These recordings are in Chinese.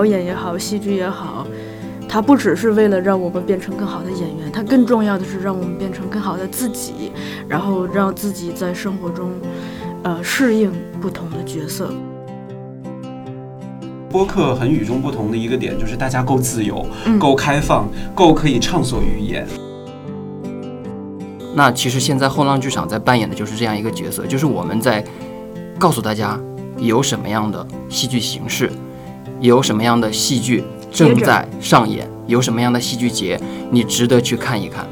表演也好，戏剧也好，它不只是为了让我们变成更好的演员，它更重要的是让我们变成更好的自己，然后让自己在生活中，呃，适应不同的角色。播客很与众不同的一个点就是大家够自由、嗯够开放、够可以畅所欲言。那其实现在后浪剧场在扮演的就是这样一个角色，就是我们在告诉大家有什么样的戏剧形式，有什么样的戏剧正在上演，有什么样的戏剧节你值得去看一看。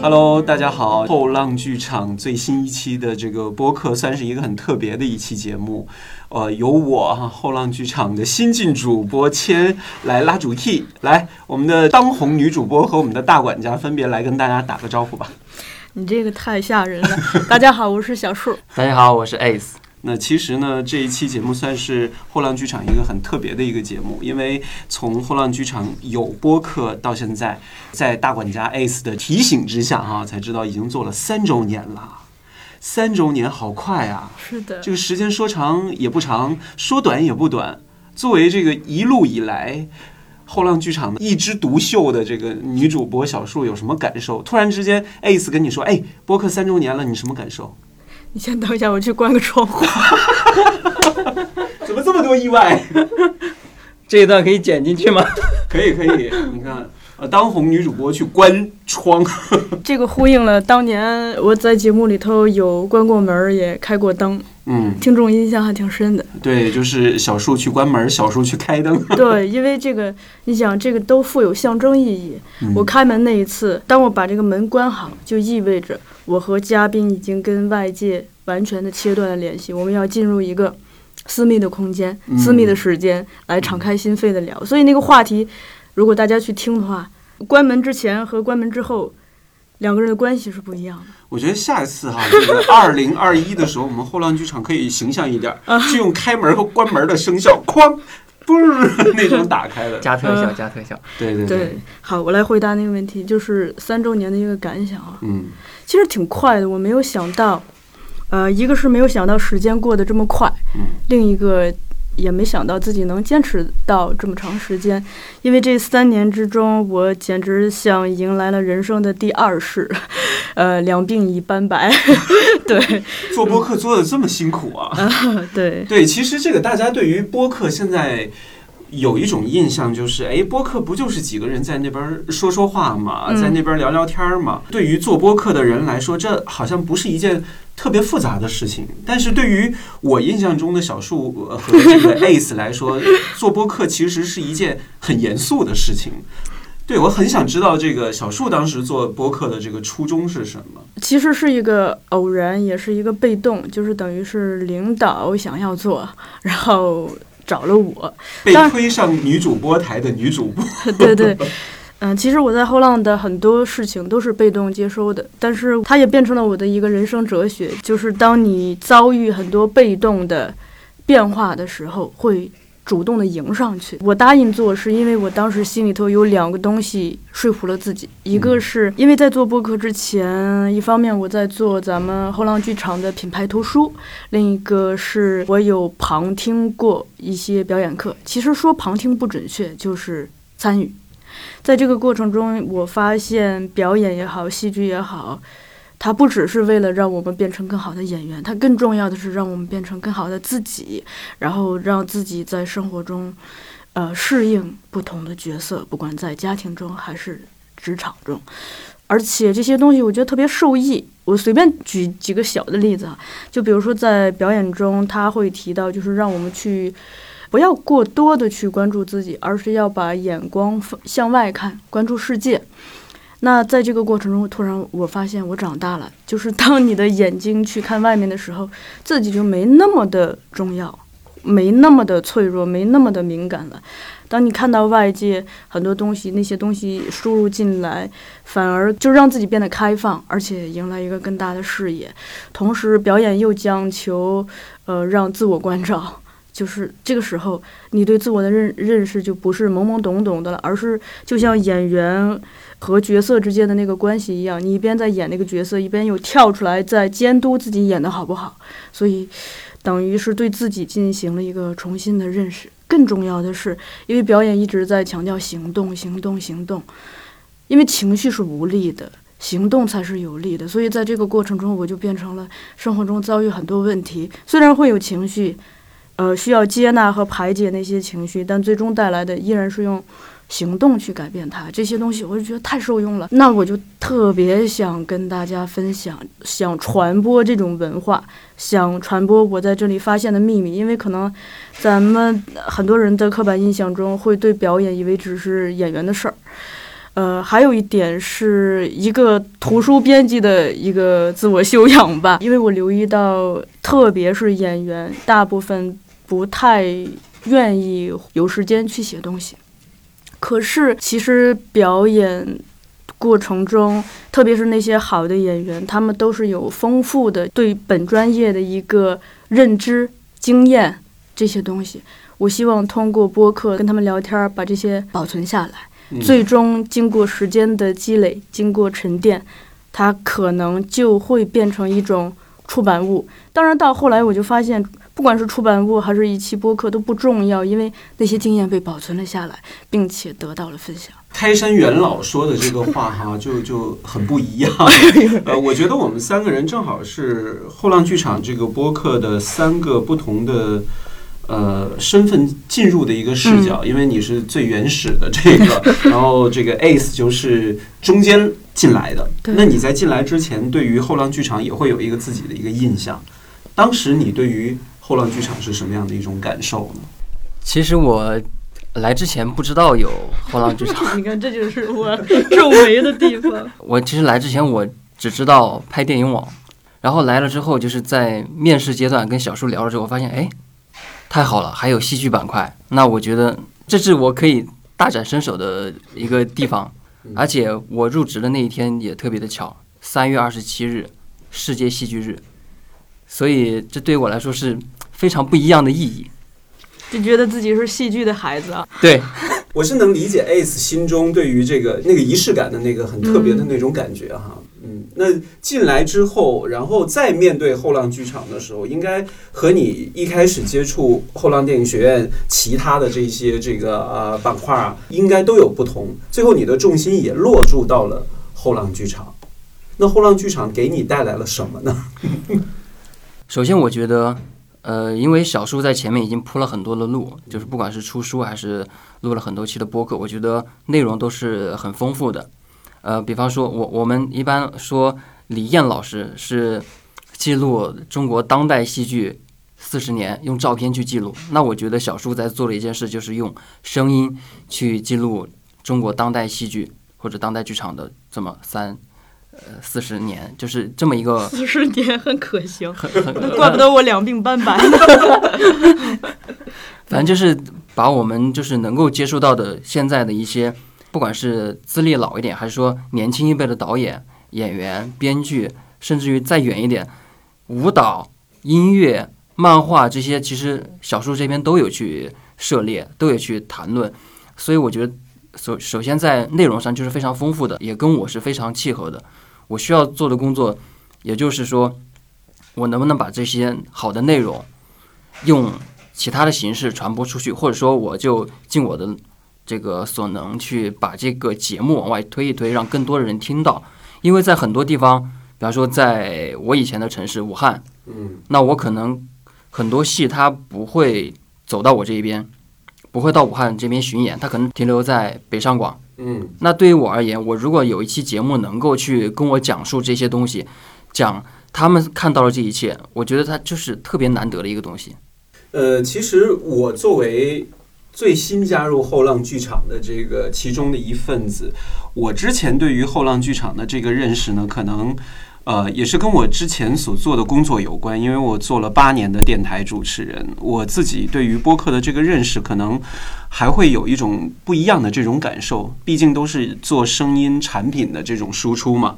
Hello，大家好！后浪剧场最新一期的这个播客算是一个很特别的一期节目，呃，由我哈后浪剧场的新晋主播谦来拉主 key，来我们的当红女主播和我们的大管家分别来跟大家打个招呼吧。你这个太吓人了！大家好，我是小树。大家好，我是 Ace。那其实呢，这一期节目算是后浪剧场一个很特别的一个节目，因为从后浪剧场有播客到现在，在大管家 Ace 的提醒之下哈、才知道已经做了三周年了。三周年好快啊！是的，这个时间说长也不长，说短也不短。作为这个一路以来后浪剧场的一枝独秀的这个女主播小树，有什么感受？突然之间，Ace 跟你说：“哎，播客三周年了，你什么感受？”你先等一下，我去关个窗户。怎么这么多意外？这一段可以剪进去吗？可以可以，你看，呃，当红女主播去关窗，这个呼应了当年我在节目里头有关过门，也开过灯，嗯，听众印象还挺深的。对，就是小树去关门，小树去开灯。对，因为这个，你想，这个都富有象征意义。嗯我开门那一次，当我把这个门关好，就意味着我和嘉宾已经跟外界完全的切断了联系，我们要进入一个私密的空间、嗯私密的时间来敞开心扉的聊。所以那个话题，如果大家去听的话，关门之前和关门之后，两个人的关系是不一样的。我觉得下一次哈，这个 二零二一的时候，我们后浪剧场可以形象一点儿，就用开门和关门的声效，哐，嘣儿那种打开的。加特效，加特效。对对对，好，我来回答那个问题，就是三周年的一个感想啊。嗯其实挺快的，我没有想到，呃，一个是没有想到时间过得这么快，嗯另一个也没想到自己能坚持到这么长时间，因为这三年之中，我简直像迎来了人生的第二世，呃，两鬓已斑白，对做播客做的这么辛苦啊？对，对，其实这个大家对于播客现在有一种印象，就是哎，播客不就是几个人在那边说说话嘛，嗯在那边聊聊天儿嘛？对于做播客的人来说，这好像不是一件特别复杂的事情。但是对于我印象中的小树呃和这个 Ace 来说，做播客其实是一件很严肃的事情。对，我很想知道这个小树当时做播客的这个初衷是什么？其实是一个偶然，也是一个被动，就是等于是领导想要做，然后找了我，被推上女主播台的女主播，对 对，嗯、其实我在后浪的很多事情都是被动接收的，但是它也变成了我的一个人生哲学，就是当你遭遇很多被动的变化的时候，会主动的迎上去。我答应做，是因为我当时心里头有两个东西说服了自己，一个是因为在做播客之前，一方面我在做咱们后浪剧场的品牌图书，另一个是我有旁听过一些表演课。其实说旁听不准确，就是参与。在这个过程中，我发现表演也好，戏剧也好，它不只是为了让我们变成更好的演员，它更重要的是让我们变成更好的自己，然后让自己在生活中，呃，适应不同的角色，不管在家庭中还是职场中。而且这些东西我觉得特别受益。我随便举几个小的例子啊，就比如说在表演中，他会提到，就是让我们去不要过多的去关注自己，而是要把眼光向外看，关注世界。那在这个过程中，突然我发现我长大了，就是当你的眼睛去看外面的时候，自己就没那么的重要，没那么的脆弱，没那么的敏感了。当你看到外界很多东西，那些东西输入进来，反而就让自己变得开放，而且迎来一个更大的视野。同时，表演又讲求，呃，让自我关照。就是这个时候，你对自我的认认识就不是懵懵懂懂的了，而是就像演员和角色之间的那个关系一样，你一边在演那个角色，一边又跳出来在监督自己演的好不好。所以，等于是对自己进行了一个重新的认识。更重要的是，因为表演一直在强调行动、行动、行动，因为情绪是无力的。行动才是有利的，所以在这个过程中，我就变成了生活中遭遇很多问题，虽然会有情绪，呃，需要接纳和排解那些情绪，但最终带来的依然是用行动去改变它。这些东西我就觉得太受用了，那我就特别想跟大家分享，想传播这种文化，想传播我在这里发现的秘密，因为可能咱们很多人的刻板印象中会对表演以为只是演员的事儿。呃，还有一点是一个图书编辑的一个自我修养吧，因为我留意到，特别是演员，大部分不太愿意有时间去写东西。可是，其实表演过程中，特别是那些好的演员，他们都是有丰富的对本专业的一个认知、经验这些东西。我希望通过播客跟他们聊天，把这些保存下来。最终经过时间的积累，经过沉淀，它可能就会变成一种出版物。当然，到后来我就发现，不管是出版物还是一期播客都不重要，因为那些经验被保存了下来，并且得到了分享。开山元老说的这个话哈，就就很不一样。呃，我觉得我们三个人正好是后浪剧场这个播客的三个不同的。呃，身份进入的一个视角，因为你是最原始的这个，然后这个 Ace 就是中间进来的。那你在进来之前，对于后浪剧场也会有一个自己的一个印象。当时你对于后浪剧场是什么样的一种感受呢？其实我来之前不知道有后浪剧场。你看，这就是我皱眉的地方。我其实来之前我只知道拍电影网，然后来了之后，就是在面试阶段跟小叔聊了之后，发现哎。太好了，还有戏剧板块，那我觉得这是我可以大展身手的一个地方，而且我入职的那一天也特别的巧，三月二十七日，世界戏剧日，所以这对我来说是非常不一样的意义，就觉得自己是戏剧的孩子啊。对，我是能理解 Ace 心中对于这个那个仪式感的那个很特别的那种感觉哈。嗯，那进来之后，然后再面对后浪剧场的时候，应该和你一开始接触后浪电影学院其他的这些这个呃板块啊，应该都有不同。最后你的重心也落注到了后浪剧场。那后浪剧场给你带来了什么呢？首先，我觉得，呃，因为小叔在前面已经铺了很多的路，就是不管是出书还是录了很多期的播客，我觉得内容都是很丰富的。呃，比方说，我我们一般说李艳老师是记录中国当代戏剧四十年，用照片去记录。那我觉得小叔在做的一件事，就是用声音去记录中国当代戏剧或者当代剧场的这么三四十年，就是这么一个四十年很可行，很很怪不得我两鬓斑白。反正就是把我们就是能够接触到的现在的一些。不管是资历老一点，还是说年轻一辈的导演、演员、编剧，甚至于再远一点，舞蹈、音乐、漫画这些，其实小树这边都有去涉猎，都有去谈论。所以我觉得，首首先在内容上就是非常丰富的，也跟我是非常契合的。我需要做的工作，也就是说，我能不能把这些好的内容用其他的形式传播出去，或者说我就尽我的。这个所能去把这个节目往外推一推，让更多的人听到。因为在很多地方，比方说在我以前的城市武汉，嗯，那我可能很多戏它不会走到我这一边，不会到武汉这边巡演，它可能停留在北上广，嗯。那对于我而言，我如果有一期节目能够去跟我讲述这些东西，讲他们看到了这一切，我觉得它就是特别难得的一个东西。呃，其实我作为。最新加入后浪剧场的这个其中的一份子，我之前对于后浪剧场的这个认识呢，可能呃也是跟我之前所做的工作有关，因为我做了八年的电台主持人，我自己对于播客的这个认识可能还会有一种不一样的这种感受。毕竟都是做声音产品的这种输出嘛。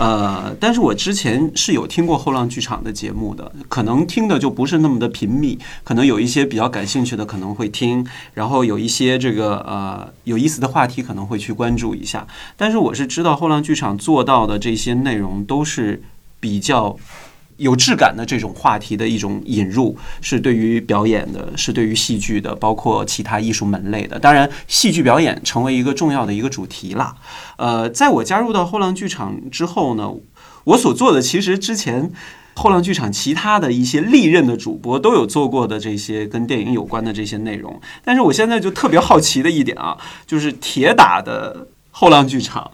呃，但是我之前是有听过后浪剧场的节目的，可能听的就不是那么的频密，可能有一些比较感兴趣的可能会听，然后有一些这个呃有意思的话题可能会去关注一下。但是我是知道后浪剧场做到的这些内容都是比较。有质感的这种话题的一种引入，是对于表演的，是对于戏剧的，包括其他艺术门类的。当然，戏剧表演成为一个重要的一个主题了。呃，在我加入到后浪剧场之后呢，我所做的其实之前后浪剧场其他的一些历任的主播都有做过的这些跟电影有关的这些内容。但是我现在就特别好奇的一点啊，就是铁打的后浪剧场。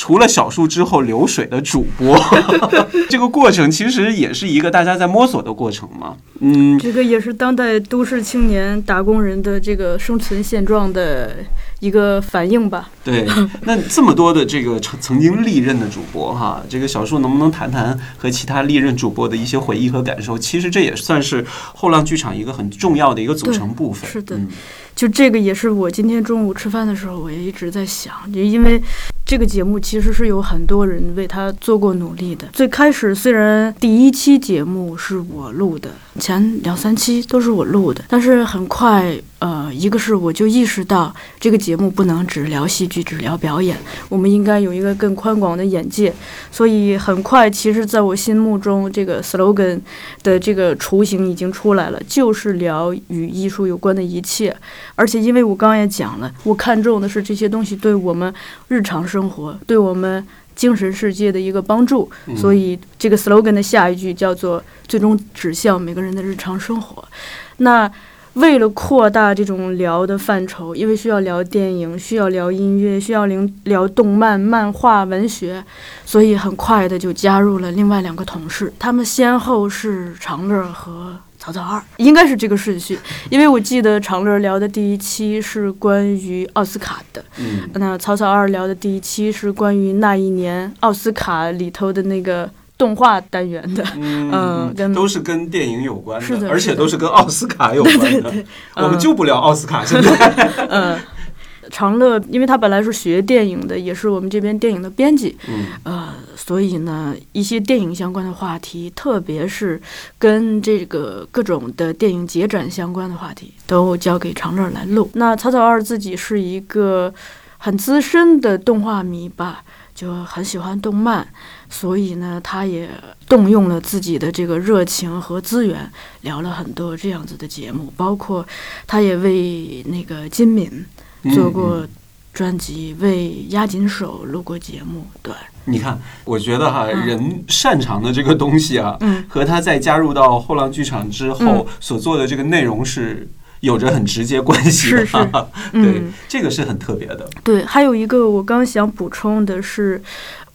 除了小树之后流水的主播，这个过程其实也是一个大家在摸索的过程嘛。嗯，这个也是当代都市青年打工人的这个生存现状的一个反应吧。对，那这么多的这个曾曾经历任的主播哈，这个小树能不能谈谈和其他历任主播的一些回忆和感受？其实这也算是后浪剧场一个很重要的一个组成部分。是的，就这个也是我今天中午吃饭的时候，我也一直在想，就因为。这个节目其实是有很多人为他做过努力的。最开始虽然第一期节目是我录的，前两三期都是我录的，但是很快，呃，一个是我就意识到这个节目不能只聊戏剧、只聊表演，我们应该有一个更宽广的眼界。所以很快，其实在我心目中，这个 slogan 的这个雏形已经出来了，就是聊与艺术有关的一切。而且因为我刚刚也讲了，我看重的是这些东西对我们日常生。生活对我们精神世界的一个帮助，所以这个 slogan 的下一句叫做“最终指向每个人的日常生活”。那为了扩大这种聊的范畴，因为需要聊电影，需要聊音乐，需要聊聊动漫、漫画、文学，所以很快的就加入了另外两个同事，他们先后是长乐和。曹操二应该是这个顺序，因为我记得长乐聊的第一期是关于奥斯卡的，嗯，那曹操二聊的第一期是关于那一年奥斯卡里头的那个动画单元的，嗯，跟都是跟电影有关的，而且都是跟奥斯卡有关的，我们就不聊奥斯卡现在，嗯。长乐，因为他本来是学电影的，也是我们这边电影的编辑，嗯，呃，所以呢，一些电影相关的话题，特别是跟这个各种的电影节展相关的话题，都交给长乐来录。那草草二自己是一个很资深的动画迷吧，就很喜欢动漫，所以呢，他也动用了自己的这个热情和资源，聊了很多这样子的节目，包括他也为那个金敏。做过专辑，为押井守录过节目。对，你看，我觉得哈，人擅长的这个东西啊，嗯和他在加入到后浪剧场之后所做的这个内容是有着很直接关系的。是是，对，这个是很特别的。对，还有一个我刚想补充的是。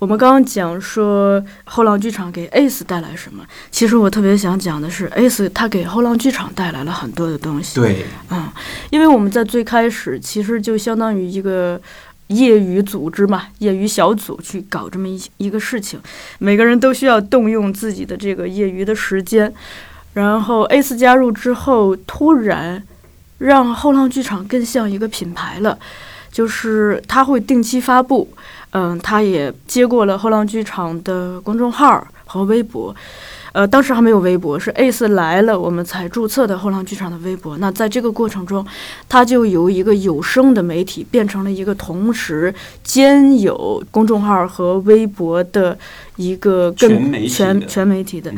我们刚刚讲说后浪剧场给 ACE 带来什么，其实我特别想讲的是 ACE 它给后浪剧场带来了很多的东西。对，嗯，因为我们在最开始其实就相当于一个业余组织嘛，业余小组去搞这么一一个事情，每个人都需要动用自己的这个业余的时间。然后 ACE 加入之后，突然让后浪剧场更像一个品牌了，就是他会定期发布。嗯，他也接过了后浪剧场的公众号和微博，呃，当时还没有微博，是 ACE 来了我们才注册的后浪剧场的微博。那在这个过程中，它就由一个有声的媒体变成了一个同时兼有公众号和微博的一个更全全媒体的。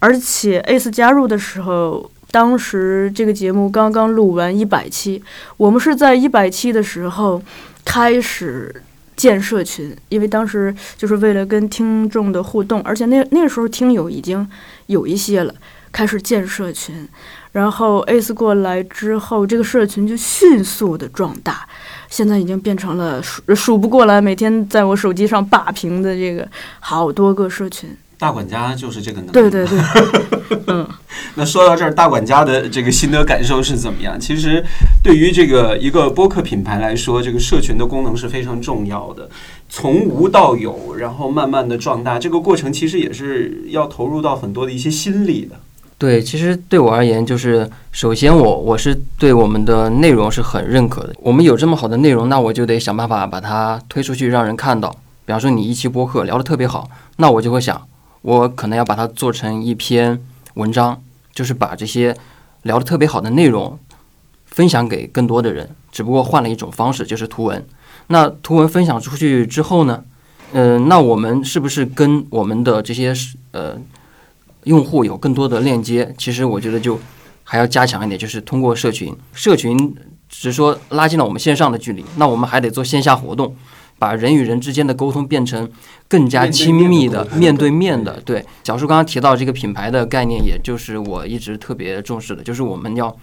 而且 ACE 加入的时候，当时这个节目刚刚录完一百期，我们是在一百期的时候开始。建社群，因为当时就是为了跟听众的互动，而且那那时候听友已经有一些了，开始建社群。然后 ACE 过来之后，这个社群就迅速的壮大，现在已经变成了数数不过来，每天在我手机上霸屏的这个好多个社群。大管家就是这个能力。对对对，嗯。那说到这儿，大管家的这个心得感受是怎么样？其实，对于这个一个播客品牌来说，这个社群的功能是非常重要的。从无到有，然后慢慢的壮大，这个过程其实也是要投入到很多的一些心力的。对，其实对我而言，就是首先我我是对我们的内容是很认可的。我们有这么好的内容，那我就得想办法把它推出去，让人看到。比方说，你一期播客聊得特别好，那我就会想，我可能要把它做成一篇文章，就是把这些聊得特别好的内容分享给更多的人，只不过换了一种方式，就是图文。那图文分享出去之后呢，嗯、那我们是不是跟我们的这些呃用户有更多的链接？其实我觉得就还要加强一点，就是通过社群，社群只是说拉近了我们线上的距离，那我们还得做线下活动，把人与人之间的沟通变成更加亲密的面面对对面的。对，小树刚刚提到这个品牌的概念，也就是我一直特别重视的，就是我们要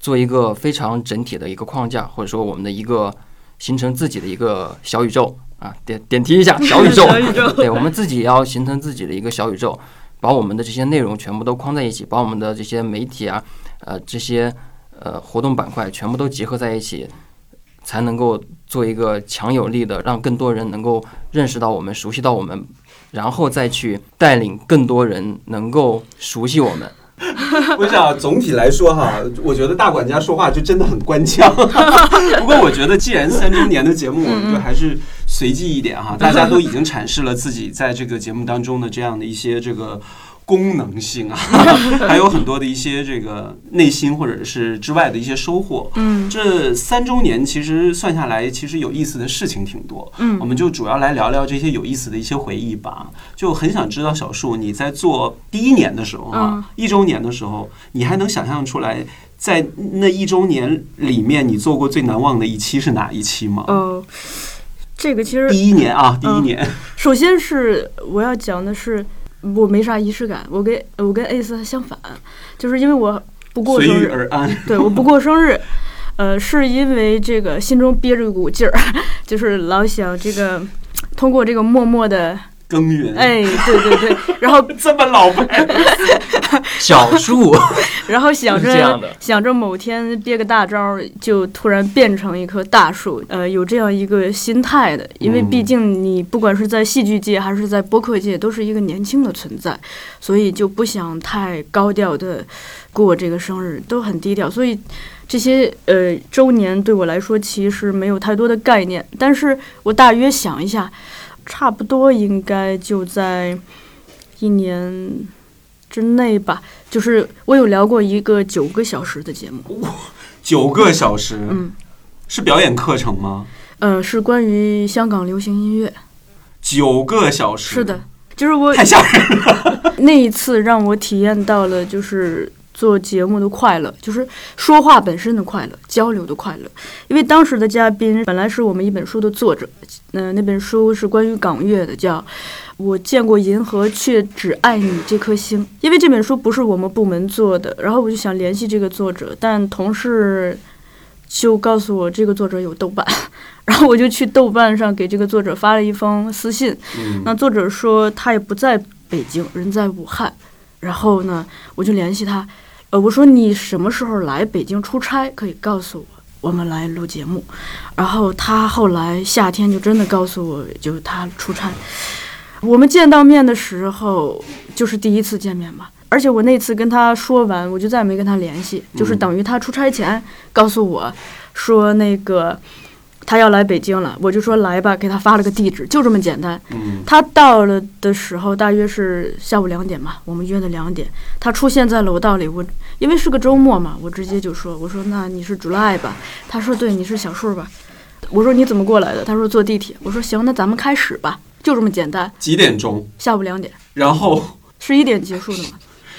做一个非常整体的一个框架，或者说我们的一个形成自己的一个小宇宙啊，点点题一下，小宇宙，小宇宙对我们自己要形成自己的一个小宇宙，把我们的这些内容全部都框在一起，把我们的这些媒体啊，呃，这些呃活动板块全部都结合在一起，才能够做一个强有力的，让更多人能够认识到我们、熟悉到我们，然后再去带领更多人能够熟悉我们。我想总体来说哈，我觉得大管家说话就真的很官腔。不过我觉得，既然三周年的节目，我们就还是随机一点哈。大家都已经阐释了自己在这个节目当中的这样的一些这个。功能性啊，还有很多的一些这个内心或者是之外的一些收获。嗯这三周年其实算下来，其实有意思的事情挺多。嗯我们就主要来聊聊这些有意思的一些回忆吧。就很想知道小树你在做第一年的时候啊，嗯一周年的时候，你还能想象出来，在那一周年里面你做过最难忘的一期是哪一期吗？呃，这个其实第一年啊，第一嗯年，首先是我要讲的是，我没啥仪式感，我跟我跟 Ace 相反，就是因为我不过生日，而安。对，我不过生日，呃，是因为这个心中憋着一股劲儿，就是老想这个通过这个默默的，耕耘，哎，对对对，然后这么老派，小树，然后想是这样着的。想着某天憋个大招儿，就突然变成一棵大树，呃，有这样一个心态的，因为嗯。毕竟你不管是在戏剧界还是在播客界，都是一个年轻的存在，所以就不想太高调的过这个生日，都很低调，所以。这些呃周年对我来说其实没有太多的概念，但是我大约想一下，差不多应该就在一年之内吧。就是我有聊过一个九个小时的节目，九个小时，嗯，是表演课程吗？呃，是关于香港流行音乐。九个小时，是的，，就是我太吓人了。那一次让我体验到了，就是做节目的快乐，就是说话本身的快乐，交流的快乐。因为当时的嘉宾本来是我们一本书的作者，嗯、那本书是关于港乐的，叫《我见过银河，却只爱你这颗星》。因为这本书不是我们部门做的，然后我就想联系这个作者，但同事就告诉我这个作者有豆瓣，然后我就去豆瓣上给这个作者发了一封私信。嗯那作者说他也不在北京，人在武汉。然后呢，我就联系他，呃，我说你什么时候来北京出差，可以告诉我，我们来录节目。然后他后来夏天就真的告诉我，就他出差。我们见到面的时候，就是第一次见面吧。而且我那次跟他说完，我就再也没跟他联系，就是等于他出差前告诉我说那个他要来北京了，我就说来吧，给他发了个地址，就这么简单。嗯，他到了的时候大约是下午两点吧，我们约的两点。他出现在楼道里，我因为是个周末嘛，我直接就说：“我说那你是 July 吧？”他说：“对，你是小树吧？”我说：“你怎么过来的？”他说：“坐地铁。”我说：“行，那咱们开始吧，就这么简单。几点钟？”下午两点，然后十一点结束的嘛。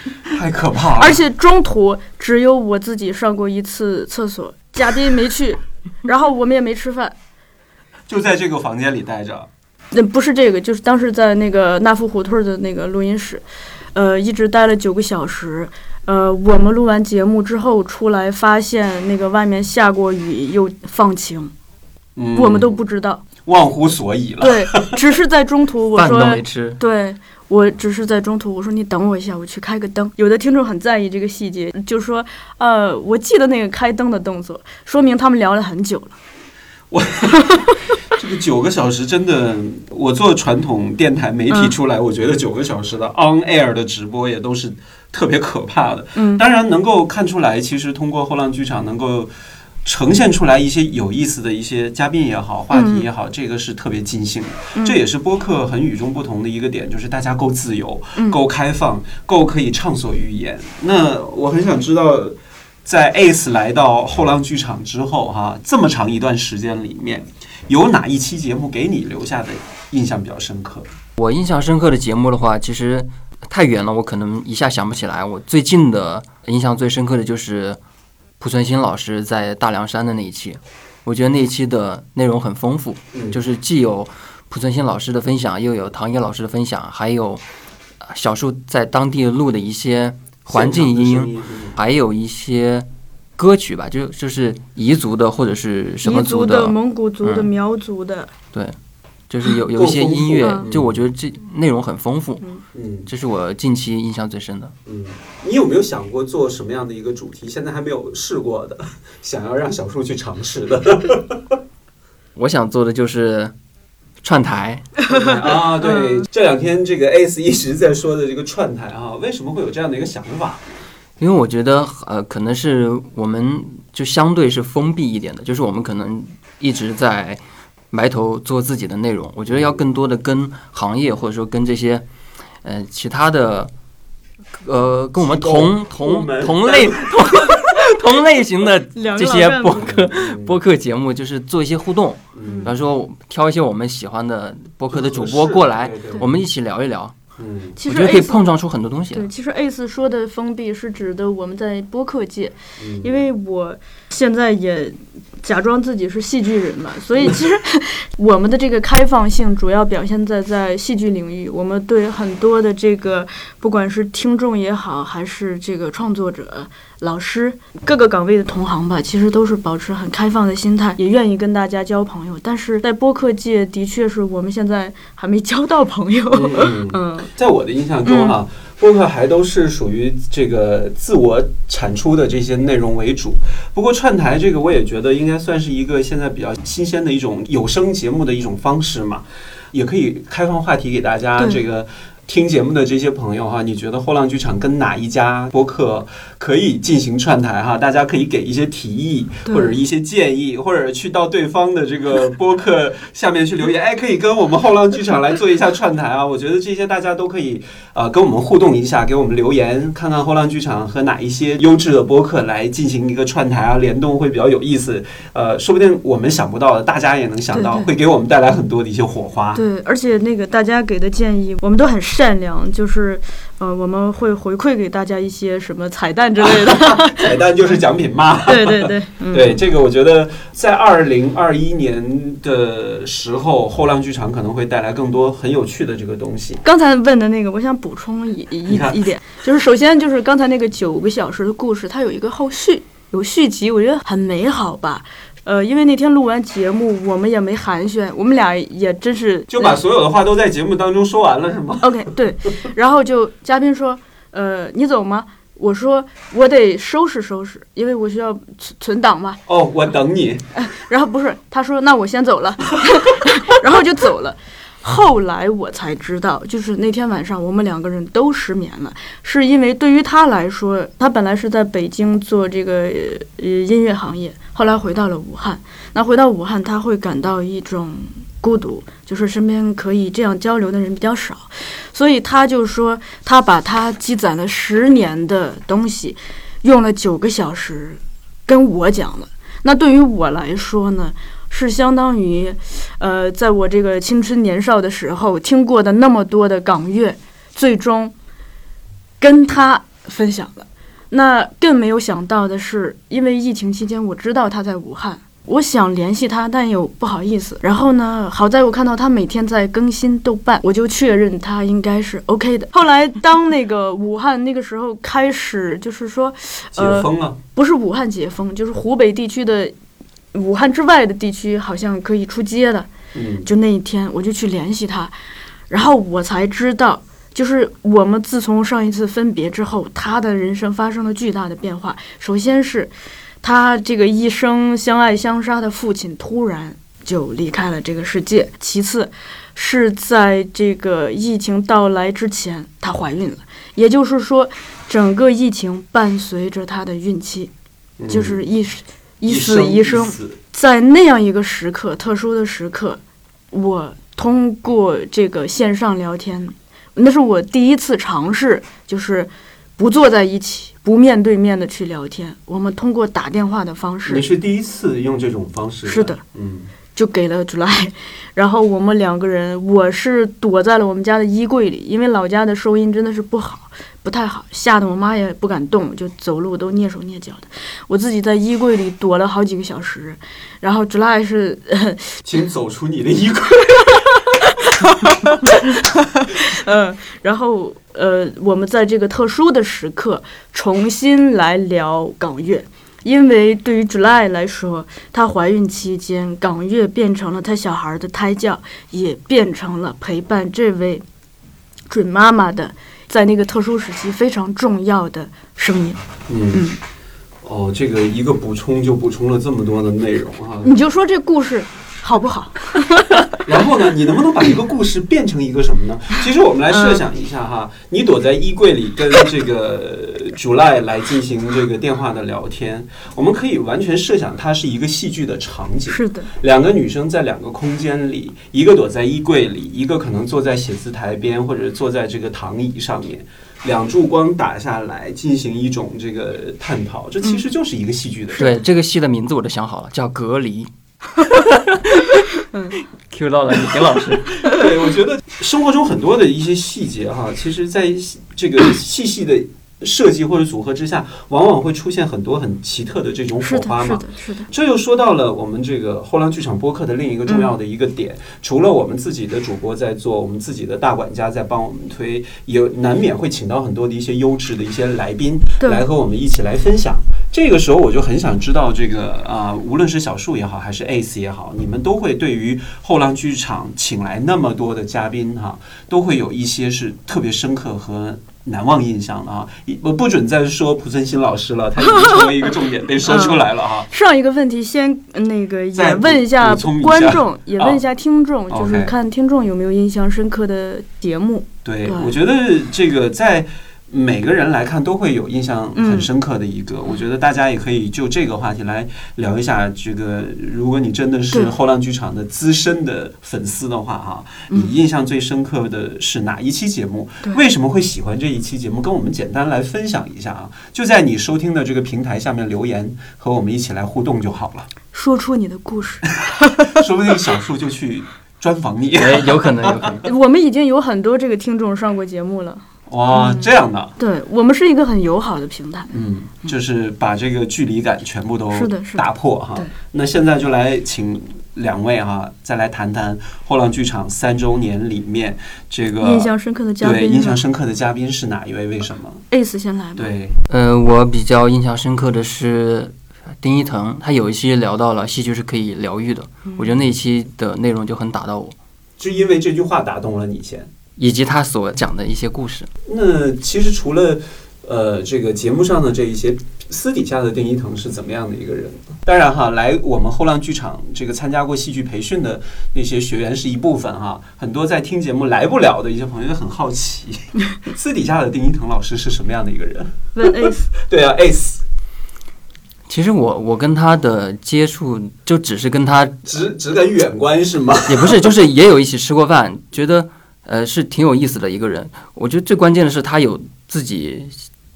太可怕了，而且中途只有我自己上过一次厕所，嘉宾没去，然后我们也没吃饭。就在这个房间里待着。那不是这个，就是当时在那个纳福胡同的那个录音室，呃，一直待了九个小时。呃，我们录完节目之后出来，发现那个外面下过雨又放晴，嗯，我们都不知道。忘乎所以了。对，只是在中途我 饭都说没吃。对我只是在中途，我说你等我一下，我去开个灯。有的听众很在意这个细节，就说呃，我记得那个开灯的动作，说明他们聊了很久了。我 这个九个小时真的，我做传统电台媒体嗯出来，我觉得九个小时的 on air 的直播也都是特别可怕的。嗯当然能够看出来，其实通过后浪剧场能够呈现出来一些有意思的一些嘉宾也好，话题也好，这个是特别尽兴的。嗯这也是播客很与众不同的一个点，就是大家够自由、嗯够开放、够可以畅所欲言。那我很想知道。在 ACE 来到后浪剧场之后，哈，这么长一段时间里面，有哪一期节目给你留下的印象比较深刻？我印象深刻的节目的话，其实太远了，我可能一下想不起来。我最近的印象最深刻的就是濮存昕老师在大凉山的那一期，我觉得那一期的内容很丰富，嗯。就是既有濮存昕老师的分享，又有唐嫣老师的分享，还有呃小树在当地录的一些环境音，音，还有一些歌曲吧，就就是彝族的或者是什么彝族的，蒙古族的、嗯。苗族的，就是有有一些音乐嗯，就我觉得这内容很丰富，嗯这是我近期印象最深的。嗯，你有没有想过做什么样的一个主题？现在还没有试过的，想要让小树去尝试的 我想做的就是串台，啊？对，这两天这个 ACE 一直在说的这个串台啊，为什么会有这样的一个想法？因为我觉得呃，可能是我们就相对是封闭一点的，就是我们可能一直在埋头做自己的内容。我觉得要更多的跟行业或者说跟这些呃其他的呃跟我们同同同类 同同类型的 这些播客播客节目，就是做一些互动，嗯比方说挑一些我们喜欢的播客的主播过来，我们一起聊一聊。嗯其实我觉得可以碰撞出很多东西。对，其实 ACE 说的封闭是指的我们在播客界，嗯因为我现在也假装自己是戏剧人嘛，所以其实 我们的这个开放性主要表现在在戏剧领域，我们对很多的这个不管是听众也好，还是这个创作者、老师各个岗位的同行吧，其实都是保持很开放的心态，也愿意跟大家交朋友。但是在播客界，的确是我们现在还没交到朋友。嗯 嗯在我的印象中哈、播客还都是属于这个自我产出的这些内容为主。不过串台这个，我也觉得应该算是一个现在比较新鲜的一种有声节目的一种方式嘛，也可以开放话题给大家这个。听节目的这些朋友哈，你觉得后浪剧场跟哪一家播客可以进行串台哈？大家可以给一些提议或者一些建议，或者去到对方的这个播客下面去留言，哎，可以跟我们后浪剧场来做一下串台啊！我觉得这些大家都可以呃跟我们互动一下，给我们留言，看看后浪剧场和哪一些优质的播客来进行一个串台啊联动会比较有意思。呃，说不定我们想不到的，大家也能想到，对对会给我们带来很多的一些火花。对，而且那个大家给的建议，我们都很善良，就是呃，我们会回馈给大家一些什么彩蛋之类的。彩蛋就是奖品嘛。对对对，嗯，对，这个我觉得在二零二一年的时候，后浪剧场可能会带来更多很有趣的这个东西。刚才问的那个，我想补充一一一点，就是首先就是刚才那个九个小时的故事，它有一个后续，有续集，我觉得很美好吧。呃，因为那天录完节目，我们也没寒暄，我们俩也真是就把所有的话都在节目当中说完了，是吗？OK 对，然后就嘉宾说，呃，你走吗？我说我得收拾收拾，因为我需要存存档嘛。哦，我等你。然后不是，他说那我先走了，然后就走了。后来我才知道，就是那天晚上我们两个人都失眠了，是因为对于他来说，他本来是在北京做这个呃音乐行业，后来回到了武汉。那回到武汉，他会感到一种孤独，就是身边可以这样交流的人比较少，所以他就说，他把他积攒了十年的东西，用了九个小时跟我讲了。那对于我来说呢，是相当于，呃，在我这个青春年少的时候听过的那么多的港乐，最终跟他分享了。那更没有想到的是，因为疫情期间，我知道他在武汉。我想联系他，但又不好意思。然后呢，好在我看到他每天在更新豆瓣，我就确认他应该是 OK 的。后来，当那个武汉那个时候开始，就是说，解呃，封了，不是武汉解封，就是湖北地区的武汉之外的地区好像可以出街的。嗯，就那一天，我就去联系他，然后我才知道，就是我们自从上一次分别之后，他的人生发生了巨大的变化。首先是他这个一生相爱相杀的父亲突然就离开了这个世界。其次，是在这个疫情到来之前，她怀孕了，也就是说，整个疫情伴随着她的孕期，嗯就是一一一死一生。在那样一个时刻，特殊的时刻，我通过这个线上聊天，那是我第一次尝试，就是不坐在一起，不面对面的去聊天。我们通过打电话的方式你，是第一次用这种方式？是的，嗯，就给了 July，然后我们两个人，我是躲在了我们家的衣柜里，因为老家的收音真的是不好，不太好，吓得我妈也不敢动，就走路都蹑手蹑脚的。我自己在衣柜里躲了好几个小时，然后 July 是 请走出你的衣柜。嗯，然后呃，我们在这个特殊的时刻重新来聊港乐，因为对于 July 来说，她怀孕期间，港乐变成了她小孩的胎教，也变成了陪伴这位准妈妈的，在那个特殊时期非常重要的声音。嗯，哦，这个一个补充就补充了这么多的内容啊、你就说这故事好不好？然后呢，你能不能把一个故事变成一个什么呢？其实我们来设想一下哈，你躲在衣柜里跟这个 July 来进行这个电话的聊天，我们可以完全设想它是一个戏剧的场景。是的，两个女生在两个空间里，一个躲在衣柜里，一个可能坐在写字台边或者坐在这个躺椅上面，两柱光打下来，进行一种这个探讨。这其实就是一个戏剧的对这个戏的名字我都想好了，叫《隔离》。嗯 Q 到了李平老师，对，我觉得生活中很多的一些细节哈，其实在这个细细的设计或者组合之下，往往会出现很多很奇特的这种，火花嘛。是的，是的，这又说到了我们这个后浪剧场播客的另一个重要的一个点，除了我们自己的主播在做，我们自己的大管家在帮我们推，也难免会请到很多的一些优质的一些来宾来和我们一起来分享。这个时候我就很想知道，这个啊、无论是小树也好，还是 Ace 也好，你们都会对于后浪剧场请来那么多的嘉宾哈、都会有一些是特别深刻和难忘印象的啊。我不准再说蒲存昕老师了，他已经成为一个重点被说出来了哈。上一个问题先呃那个也问一下观众，也问一下听众，啊就是看听众有没有印象深刻的节目。对，对我觉得这个在每个人来看都会有印象很深刻的一个。我觉得大家也可以就这个话题来聊一下。这个，如果你真的是后浪剧场的资深的粉丝的话，哈，嗯你印象最深刻的是哪一期节目？为什么会喜欢这一期节目？跟我们简单来分享一下啊！就在你收听的这个平台下面留言，和我们一起来互动就好了。说出你的故事。说不定小树就去专访你。哎，有可能，有可能。我们已经有很多这个听众上过节目了，哇，这样的。对我们是一个很友好的平台。嗯，就是把这个距离感全部都是的是打破哈。那现在就来请两位哈，再来谈谈后浪剧场三周年里面这个印象深刻的嘉宾对，印象深刻的嘉宾是哪一位？为什么？Ace 先来吧。对，呃，我比较印象深刻的是丁一腾，他有一期聊到了戏剧是可以疗愈的，我觉得那一期的内容就很打到我，就因为这句话打动了你先。以及他所讲的一些故事。那其实除了呃这个节目上的这一些，私底下的丁一腾是怎么样的一个人？当然哈，来我们后浪剧场这个参加过戏剧培训的那些学员是一部分哈，很多在听节目来不了的一些朋友就很好奇，私底下的丁一腾老师是什么样的一个人？问 Ace，对啊，Ace 其实我我跟他的接触就只是跟他只只敢远观是吗？也不是，就是也有一起吃过饭，觉得呃是挺有意思的一个人。我觉得最关键的是他有自己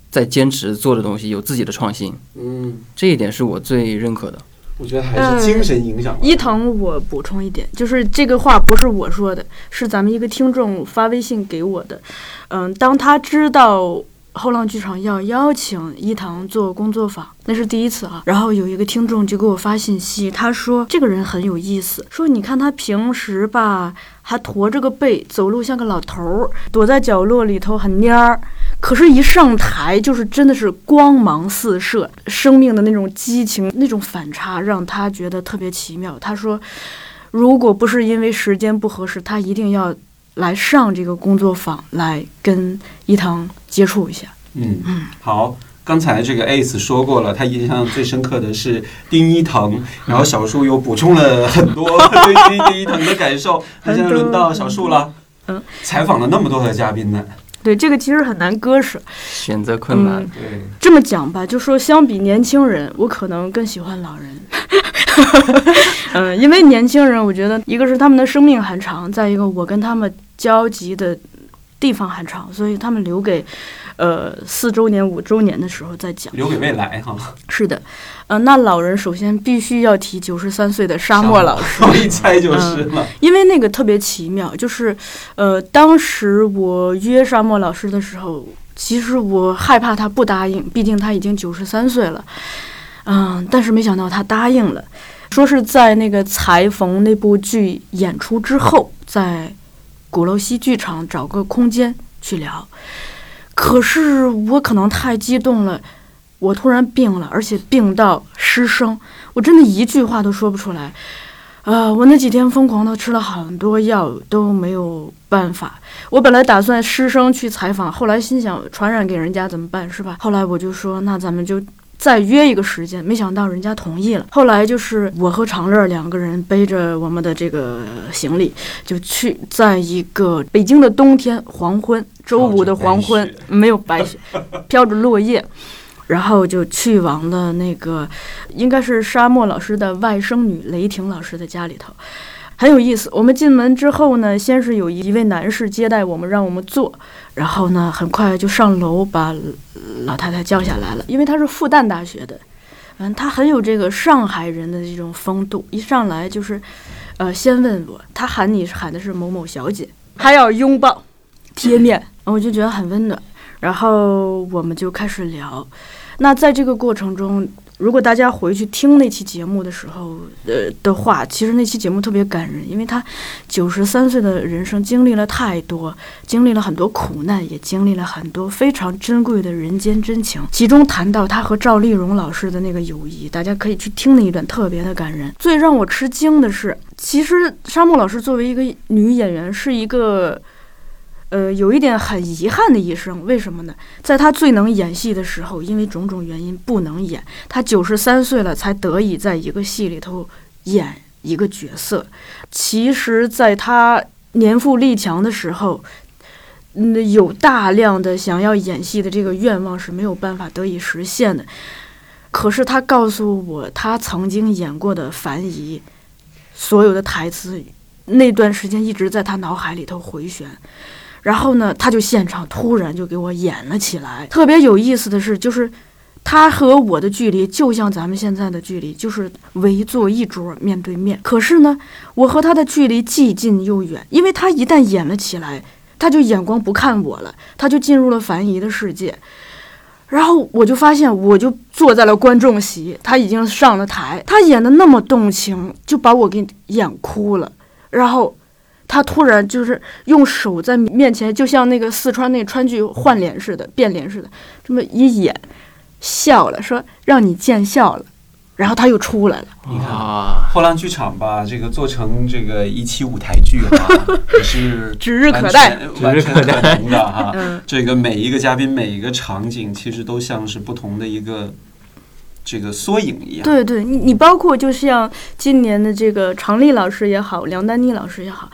在坚持做的东西，有自己的创新，嗯，这一点是我最认可的。我觉得还是精神影响。伊藤，我补充一点，就是这个话不是我说的，是咱们一个听众发微信给我的。嗯，当他知道后浪剧场要邀请伊藤做工作坊，那是第一次啊。然后有一个听众就给我发信息，他说这个人很有意思，说你看他平时吧还驼着个背，走路像个老头儿，躲在角落里头很蔫儿。可是，一上台就是真的是光芒四射，生命的那种激情、那种反差，让他觉得特别奇妙。他说，如果不是因为时间不合适，他一定要来上这个工作坊，来跟伊藤接触一下。嗯嗯，好。刚才这个 Ace 说过了，他印象最深刻的是丁一腾，然后小树又补充了很多 对于丁一腾的感受。那现在轮到小树了，嗯，采访了那么多的嘉宾呢，对，这个其实很难割舍。选择困难。嗯对，这么讲吧，就说相比年轻人，我可能更喜欢老人。嗯，因为年轻人，我觉得一个是他们的生命很长，再一个我跟他们交集的地方很长，所以他们留给呃四周年、五周年的时候再讲。留给未来哈。是的，呃，那老人首先必须要提九十三岁的沙漠老师。我一猜就是了。因为那个特别奇妙，就是，呃，当时我约沙漠老师的时候，其实我害怕他不答应，毕竟他已经九十三岁了，嗯，但是没想到他答应了，说是在那个裁缝那部剧演出之后，在鼓楼西剧场找个空间去聊，可是我可能太激动了。我突然病了，而且病到失声，我真的一句话都说不出来。呃，我那几天疯狂的吃了很多药，都没有办法。我本来打算失声去采访，后来心想传染给人家怎么办，是吧？后来我就说，那咱们就再约一个时间。没想到人家同意了。后来就是我和长乐两个人背着我们的这个行李，就去在一个北京的冬天黄昏，周五的黄昏没有白雪，飘着落叶。然后就去往了那个，应该是沙漠老师的外甥女雷霆老师的家里头，很有意思。我们进门之后呢，先是有一位男士接待我们，让我们坐，然后呢，很快就上楼把老太太叫下来了，因为她是复旦大学的，嗯，她很有这个上海人的这种风度，一上来就是，呃，先问我，她喊你喊的是某某小姐，还要拥抱、贴面，我就觉得很温暖。然后我们就开始聊。那在这个过程中，如果大家回去听那期节目的时候，呃的话，其实那期节目特别感人，因为他九十三岁的人生经历了太多，经历了很多苦难，也经历了很多非常珍贵的人间真情。其中谈到他和赵丽蓉老师的那个友谊，大家可以去听那一段，特别的感人。最让我吃惊的是，其实沙漠老师作为一个女演员，是一个。呃，有一点很遗憾的一生，为什么呢？在他最能演戏的时候，因为种种原因不能演。他九十三岁了，才得以在一个戏里头演一个角色。其实，在他年富力强的时候，嗯，有大量的想要演戏的这个愿望是没有办法得以实现的。可是他告诉我，他曾经演过的樊姨，所有的台词，那段时间一直在他脑海里头回旋。然后呢，他就现场突然就给我演了起来。特别有意思的是，就是他和我的距离就像咱们现在的距离，就是围坐一桌面对面。可是呢，我和他的距离既近又远，因为他一旦演了起来，他就眼光不看我了，他就进入了樊姨的世界。然后我就发现，我就坐在了观众席，他已经上了台，他演的那么动情，就把我给演哭了。然后。他突然就是用手在面前，就像那个四川那川剧换脸似的、变脸似的，这么一演，笑了，说让你见笑了，然后他又出来了。你看，啊，后浪剧场吧这个做成这个一期舞台剧哈，也是 指日可待完全完全可能的哈。嗯，这个每一个嘉宾、每一个场景，其实都像是不同的一个这个缩影一样。对对，你你包括就像今年的这个常丽老师也好，梁丹妮老师也好，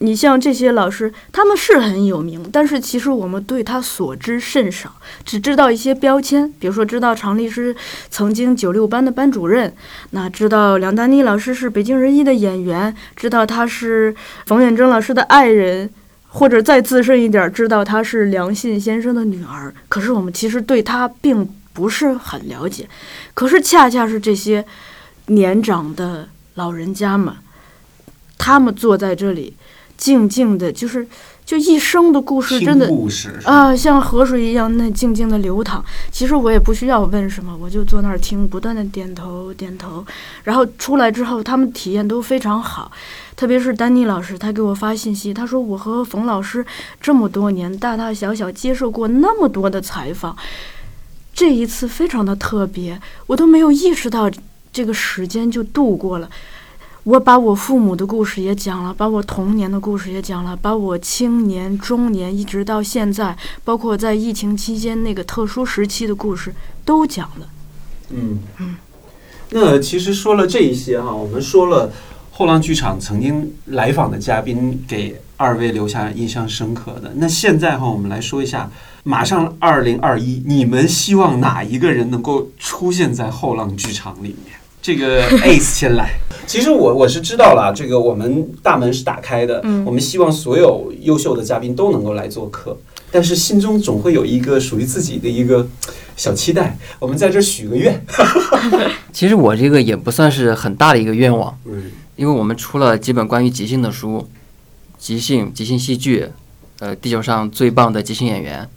你像这些老师，他们是很有名，但是其实我们对他所知甚少，只知道一些标签，比如说知道常丽是曾经九六班的班主任，那知道梁丹妮老师是北京人艺的演员，知道他是冯远征老师的爱人。或者再资深一点，知道她是梁信先生的女儿，可是我们其实对他并不是很了解。可是恰恰是这些年长的老人家们，他们坐在这里，静静的，就是就一生的故事，真的啊，像河水一样那静静的流淌。其实我也不需要问什么，我就坐那儿听，不断的点头点头。然后出来之后，他们体验都非常好，特别是丹妮老师，他给我发信息，他说我和冯老师这么多年大大小小接受过那么多的采访，这一次非常的特别，我都没有意识到这个时间就度过了。我把我父母的故事也讲了，把我童年的故事也讲了，把我青年、中年一直到现在，包括在疫情期间那个特殊时期的故事都讲了。嗯嗯。那其实说了这一些哈，我们说了后浪剧场曾经来访的嘉宾给二位留下印象深刻的。那现在哈，我们来说一下，马上二零二一，你们希望哪一个人能够出现在后浪剧场里面？这个 Ace 先来。其实我我是知道了，这个我们大门是打开的，嗯我们希望所有优秀的嘉宾都能够来做客，但是心中总会有一个属于自己的一个 小期待。我们在这儿许个愿，其实我这个也不算是很大的一个愿望，嗯因为我们出了几本关于即兴的书，即兴、即兴戏剧，呃，地球上最棒的即兴演员。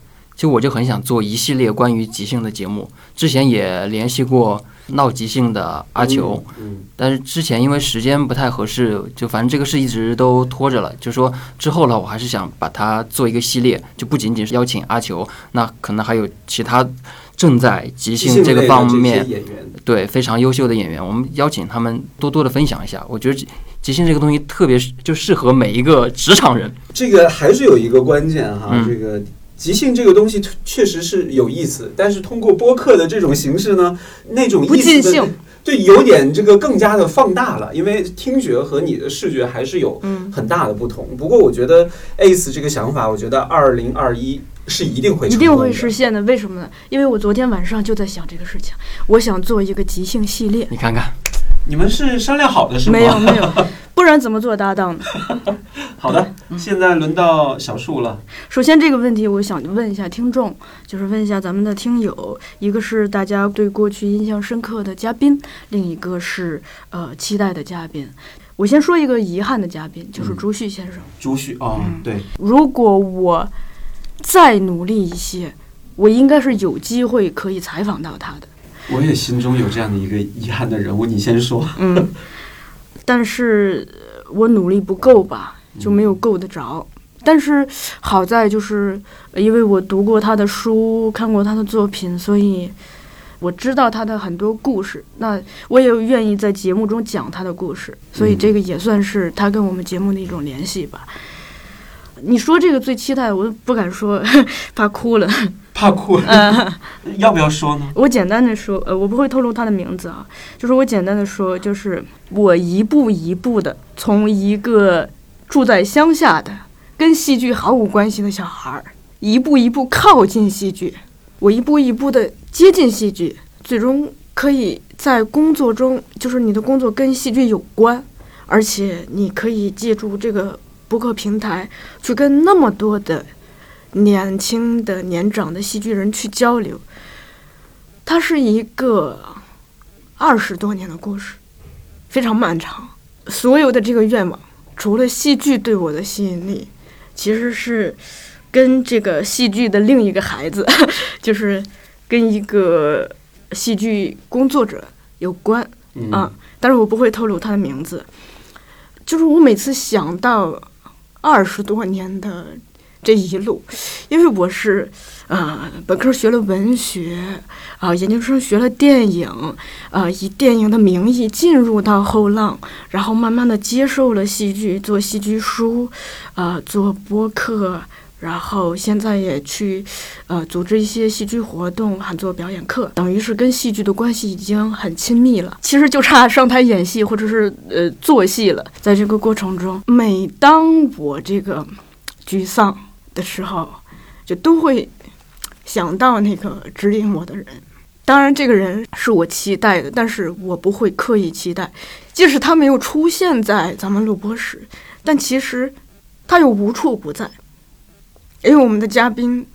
其实我就很想做一系列关于即兴的节目，之前也联系过闹即兴的阿球，嗯但是之前因为时间不太合适，就反正这个事一直都拖着了。就说之后呢，我还是想把它做一个系列，就不仅仅是邀请阿球，那可能还有其他正在即即兴这个方面对非常优秀的演员，我们邀请他们多多的分享一下。我觉得即即兴这个东西特别就适合每一个职场人。这个还是有一个关键哈，嗯这个即兴这个东西确实是有意思，但是通过播客的这种形式呢，那种不意思的尽兴对，有点这个更加的放大了，因为听觉和你的视觉还是有嗯，很大的不同。不过我觉得 Ace 这个想法，我觉得二零二一是一定会一定会实现的。为什么呢？因为我昨天晚上就在想这个事情，我想做一个即兴系列。你看看，你们是商量好的是吗？没有没有，不然怎么做搭档呢？好的，现在轮到小树了。首先这个问题，我想问一下听众，就是问一下咱们的听友，一个是大家对过去印象深刻的嘉宾，另一个是呃期待的嘉宾。我先说一个遗憾的嘉宾，就是嗯朱旭先生。朱旭哦，嗯对，如果我再努力一些，我应该是有机会可以采访到他的。我也心中有这样的一个遗憾的人物，你先说。嗯，但是呃我努力不够吧，就没有够得着。但是好在就是呃因为我读过他的书，看过他的作品，所以我知道他的很多故事。那我也愿意在节目中讲他的故事，所以嗯这个也算是他跟我们节目的一种联系吧。你说这个最期待，我都不敢说，怕哭了。怕哭了，呃，要不要说呢？我简单的说，呃，我不会透露他的名字啊，就是我简单的说，就是我一步一步的从一个住在乡下的、跟戏剧毫无关系的小孩儿，一步一步靠近戏剧，我一步一步的接近戏剧，最终可以在工作中，就是你的工作跟戏剧有关，而且你可以借助这个播客平台去跟那么多的年轻的、年长的戏剧人去交流。它是一个二十多年的故事，非常漫长。所有的这个愿望，除了戏剧对我的吸引力，其实是跟这个戏剧的另一个孩子，就是跟一个戏剧工作者有关。嗯啊，但是我不会透露他的名字。就是我每次想到二十多年的这一路，因为我是呃本科学了文学，啊、研究生学了电影，呃、以电影的名义进入到后浪，然后慢慢的接受了戏剧，做戏剧书，啊，做播客。然后现在也去，呃，组织一些戏剧活动，还做表演课，等于是跟戏剧的关系已经很亲密了。其实就差上台演戏或者是呃做戏了。在这个过程中，每当我这个沮丧的时候，就都会想到那个指引我的人。当然，这个人是我期待的，但是我不会刻意期待。即使他没有出现在咱们录播室，但其实他又无处不在。因为我们的嘉宾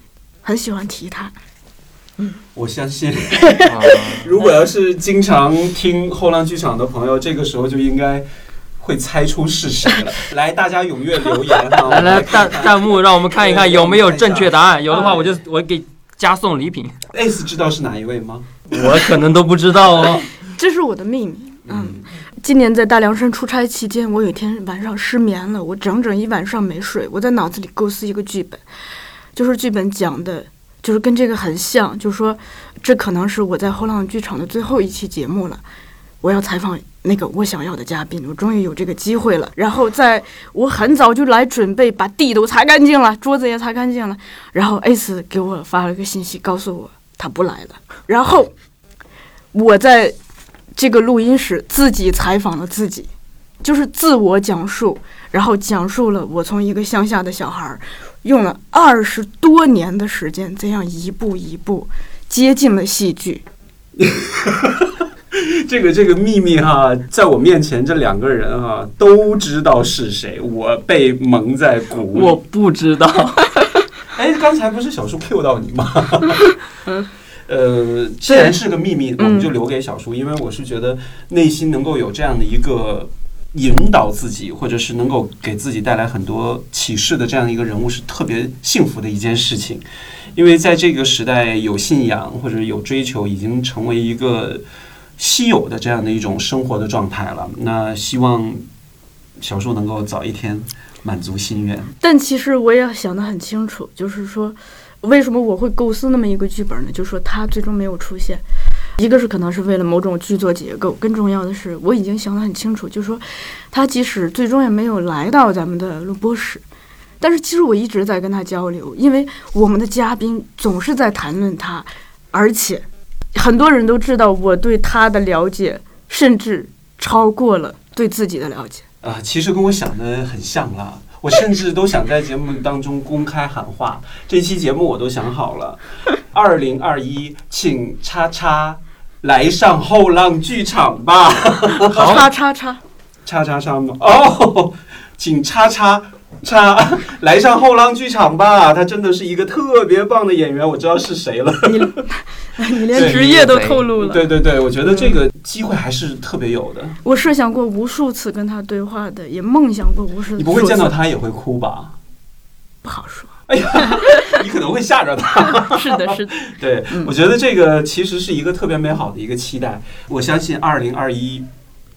很喜欢提他，我相信，啊如果要是经常听后浪剧场的朋友，这个时候就应该会猜出是谁了。来，大家踊跃留言哈！来来弹弹幕，让我们看一看有没有正确答案。有的话，嗯我就我给加送礼品。Ace 知道是哪一位吗？我可能都不知道哦。这是我的秘密。嗯，今年在大凉山出差期间，我有一天晚上失眠了，我整整一晚上没睡。我在脑子里构思一个剧本，就是剧本讲的，就是跟这个很像，就说这可能是我在后浪剧场的最后一期节目了。我要采访那个我想要的嘉宾，我终于有这个机会了。然后在我很早就来准备，把地都擦干净了，桌子也擦干净了。然后 Ace 给我发了个信息，告诉我他不来了。然后我在这个录音室自己采访了自己，就是自我讲述，然后讲述了我从一个乡下的小孩儿，用了二十多年的时间，这样一步一步接近了戏剧。这个这个秘密哈，在我面前这两个人哈都知道是谁，我被蒙在鼓里。我不知道，哎，刚才不是小叔 Q 到你吗？呃，既然是个秘密，我们就留给小叔，因为我是觉得内心能够有这样的一个引导自己，或者是能够给自己带来很多启示的这样的一个人物，是特别幸福的一件事情。因为在这个时代，有信仰或者有追求，已经成为一个稀有的这样的一种生活的状态了。那希望小叔能够早一天满足心愿。但其实我也想得很清楚，就是说，为什么我会构思那么一个剧本呢？就是说，他最终没有出现，一个是可能是为了某种剧作结构，更重要的是，我已经想得很清楚，就是说，他即使最终也没有来到咱们的录播室，但是其实我一直在跟他交流，因为我们的嘉宾总是在谈论他，而且很多人都知道我对他的了解，甚至超过了对自己的了解。啊、其实跟我想的很像啦。我甚至都想在节目当中公开喊话，这期节目我都想好了，二零二一，请叉叉来上后浪剧场吧，叉叉叉，叉叉叉吗？哦，请叉叉叉来上后浪剧场吧，他真的是一个特别棒的演员，我知道是谁了。你 连职业都透露了。对对对，我觉得这个机会还是特别有的。我设想过无数次跟他对话的，也梦想过无数次。你不会见到他也会哭吧？不好说。哎呀，你可能会吓着他。是的，是的。对，我觉得这个其实是一个特别美好的一个期待。我相信二零二一，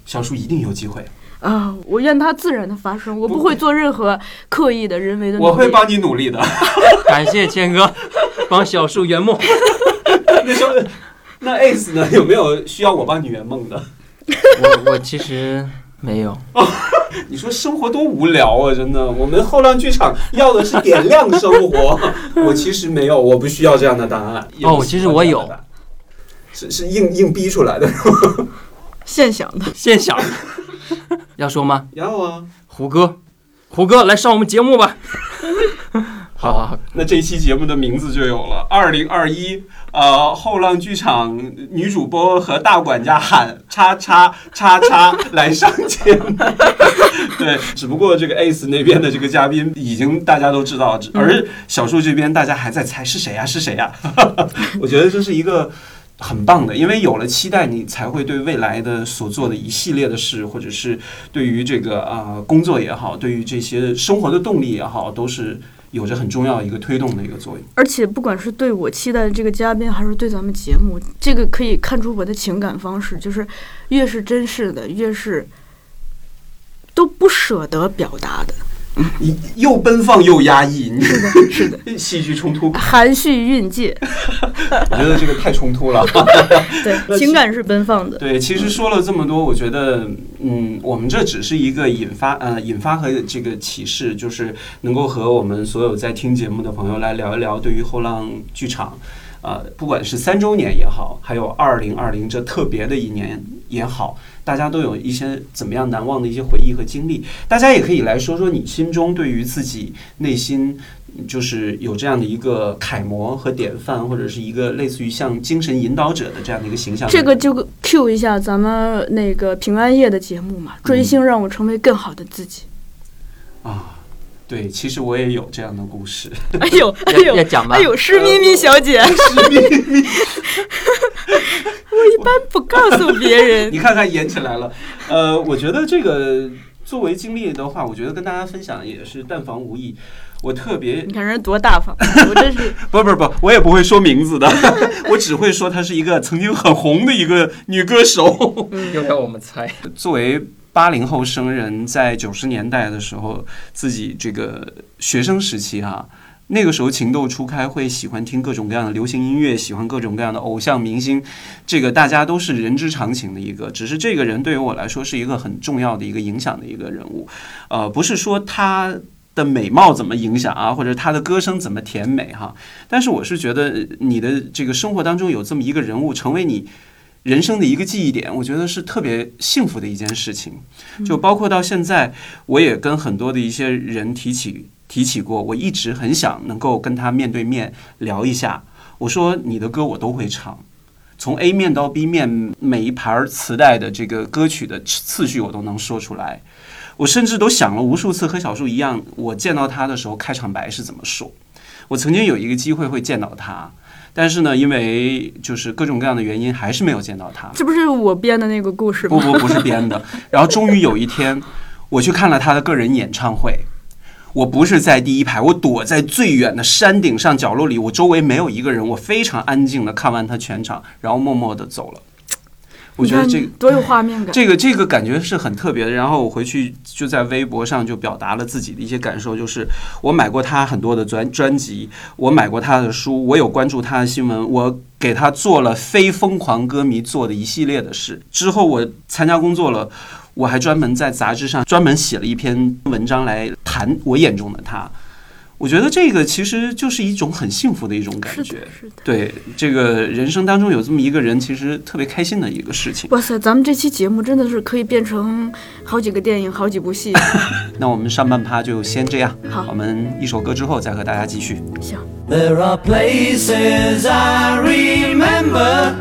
小叔一定有机会。啊、我愿它自然的发生，我不会做任何刻意的、人为的努力。我会帮你努力的。感谢谦哥 帮小树圆梦。那时候，那 Ace 呢？有没有需要我帮你圆梦的？我我其实没有，你说生活多无聊啊！真的，我们后浪剧场要的是点亮生活。我其实没有，我不需要这样的答案。哦其实我有是是硬硬逼出来的。现想的。现想。要说吗？要啊，胡歌，胡歌来上我们节目吧。好 好好，那这一期节目的名字就有了：二零二一，呃，后浪剧场女主播和大管家喊叉叉叉叉 来上节目。对，只不过这个 Ace 那边的这个嘉宾已经大家都知道，而小树这边大家还在猜是谁呀、是谁呀、我觉得这是一个。很棒的，因为有了期待，你才会对未来的所做的一系列的事，或者是对于这个啊、工作也好，对于这些生活的动力也好，都是有着很重要一个推动的一个作用。而且不管是对我期待的这个嘉宾，还是对咱们节目，这个可以看出我的情感方式，就是越是真实的，越是都不舍得表达的，你 又奔放又压抑，你是的，是的，戏剧冲突，含蓄蕴藉，我觉得这个太冲突了。对，情感是奔放的。对，其实说了这么多，我觉得，嗯，我们这只是一个引发，呃，引发和这个启示，就是能够和我们所有在听节目的朋友来聊一聊对于后浪剧场，呃，不管是三周年也好，还有二零二零这特别的一年也好，大家都有一些怎么样难忘的一些回忆和经历。大家也可以来说说你心中对于自己内心。就是有这样的一个楷模和典范，或者是一个类似于像精神引导者的这样的一个形象。这个就 Q 一下咱们那个平安夜的节目嘛，追星让我成为更好的自己。啊，对，其实我也有这样的故事。哎呦，哎呦，要讲吗哎呦，是咪咪小姐，湿咪咪 我一般不告诉别人你。看看演起来了。呃，我觉得这个作为经历的话，我觉得跟大家分享也是但防无益。我特别你看人多大方，我真是不不不，我也不会说名字的，我只会说她是一个曾经很红的一个女歌手。又要我们猜，作为八零后生人，在九十年代的时候，自己这个学生时期哈、那个时候情窦初开，会喜欢听各种各样的流行音乐，喜欢各种各样的偶像明星，这个大家都是人之常情的一个。只是这个人对于我来说是一个很重要的一个影响的一个人物，呃，不是说他的美貌怎么影响啊，或者他的歌声怎么甜美哈。但是我是觉得你的这个生活当中有这么一个人物，成为你人生的一个记忆点，我觉得是特别幸福的一件事情。就包括到现在，我也跟很多的一些人提起。提起过，我一直很想能够跟他面对面聊一下。我说你的歌我都会唱，从 A 面到 B 面，每一盘磁带的这个歌曲的次序我都能说出来。我甚至都想了无数次，和小树一样，我见到他的时候开场白是怎么说。我曾经有一个机会会见到他，但是呢，因为就是各种各样的原因，还是没有见到他。这不是我编的那个故事吗？不不不是编的。然后终于有一天，我去看了他的个人演唱会。我不是在第一排，我躲在最远的山顶上角落里，我周围没有一个人，我非常安静的看完他全场，然后默默的走了。我觉得这个多有画面感，这个这个感觉是很特别的。然后我回去就在微博上就表达了自己的一些感受，就是我买过他很多的专专辑，我买过他的书，我有关注他的新闻，我给他做了非疯狂歌迷做的一系列的事。之后我参加工作了。我还专门在杂志上专门写了一篇文章来谈我眼中的他，我觉得这个其实就是一种很幸福的一种感觉。对，这个人生当中有这么一个人，其实特别开心的一个事情。哇塞，咱们这期节目真的是可以变成好几个电影、好几部戏。那我们上半趴就先这样。好，我们一首歌之后再和大家继续。行。There are places I remember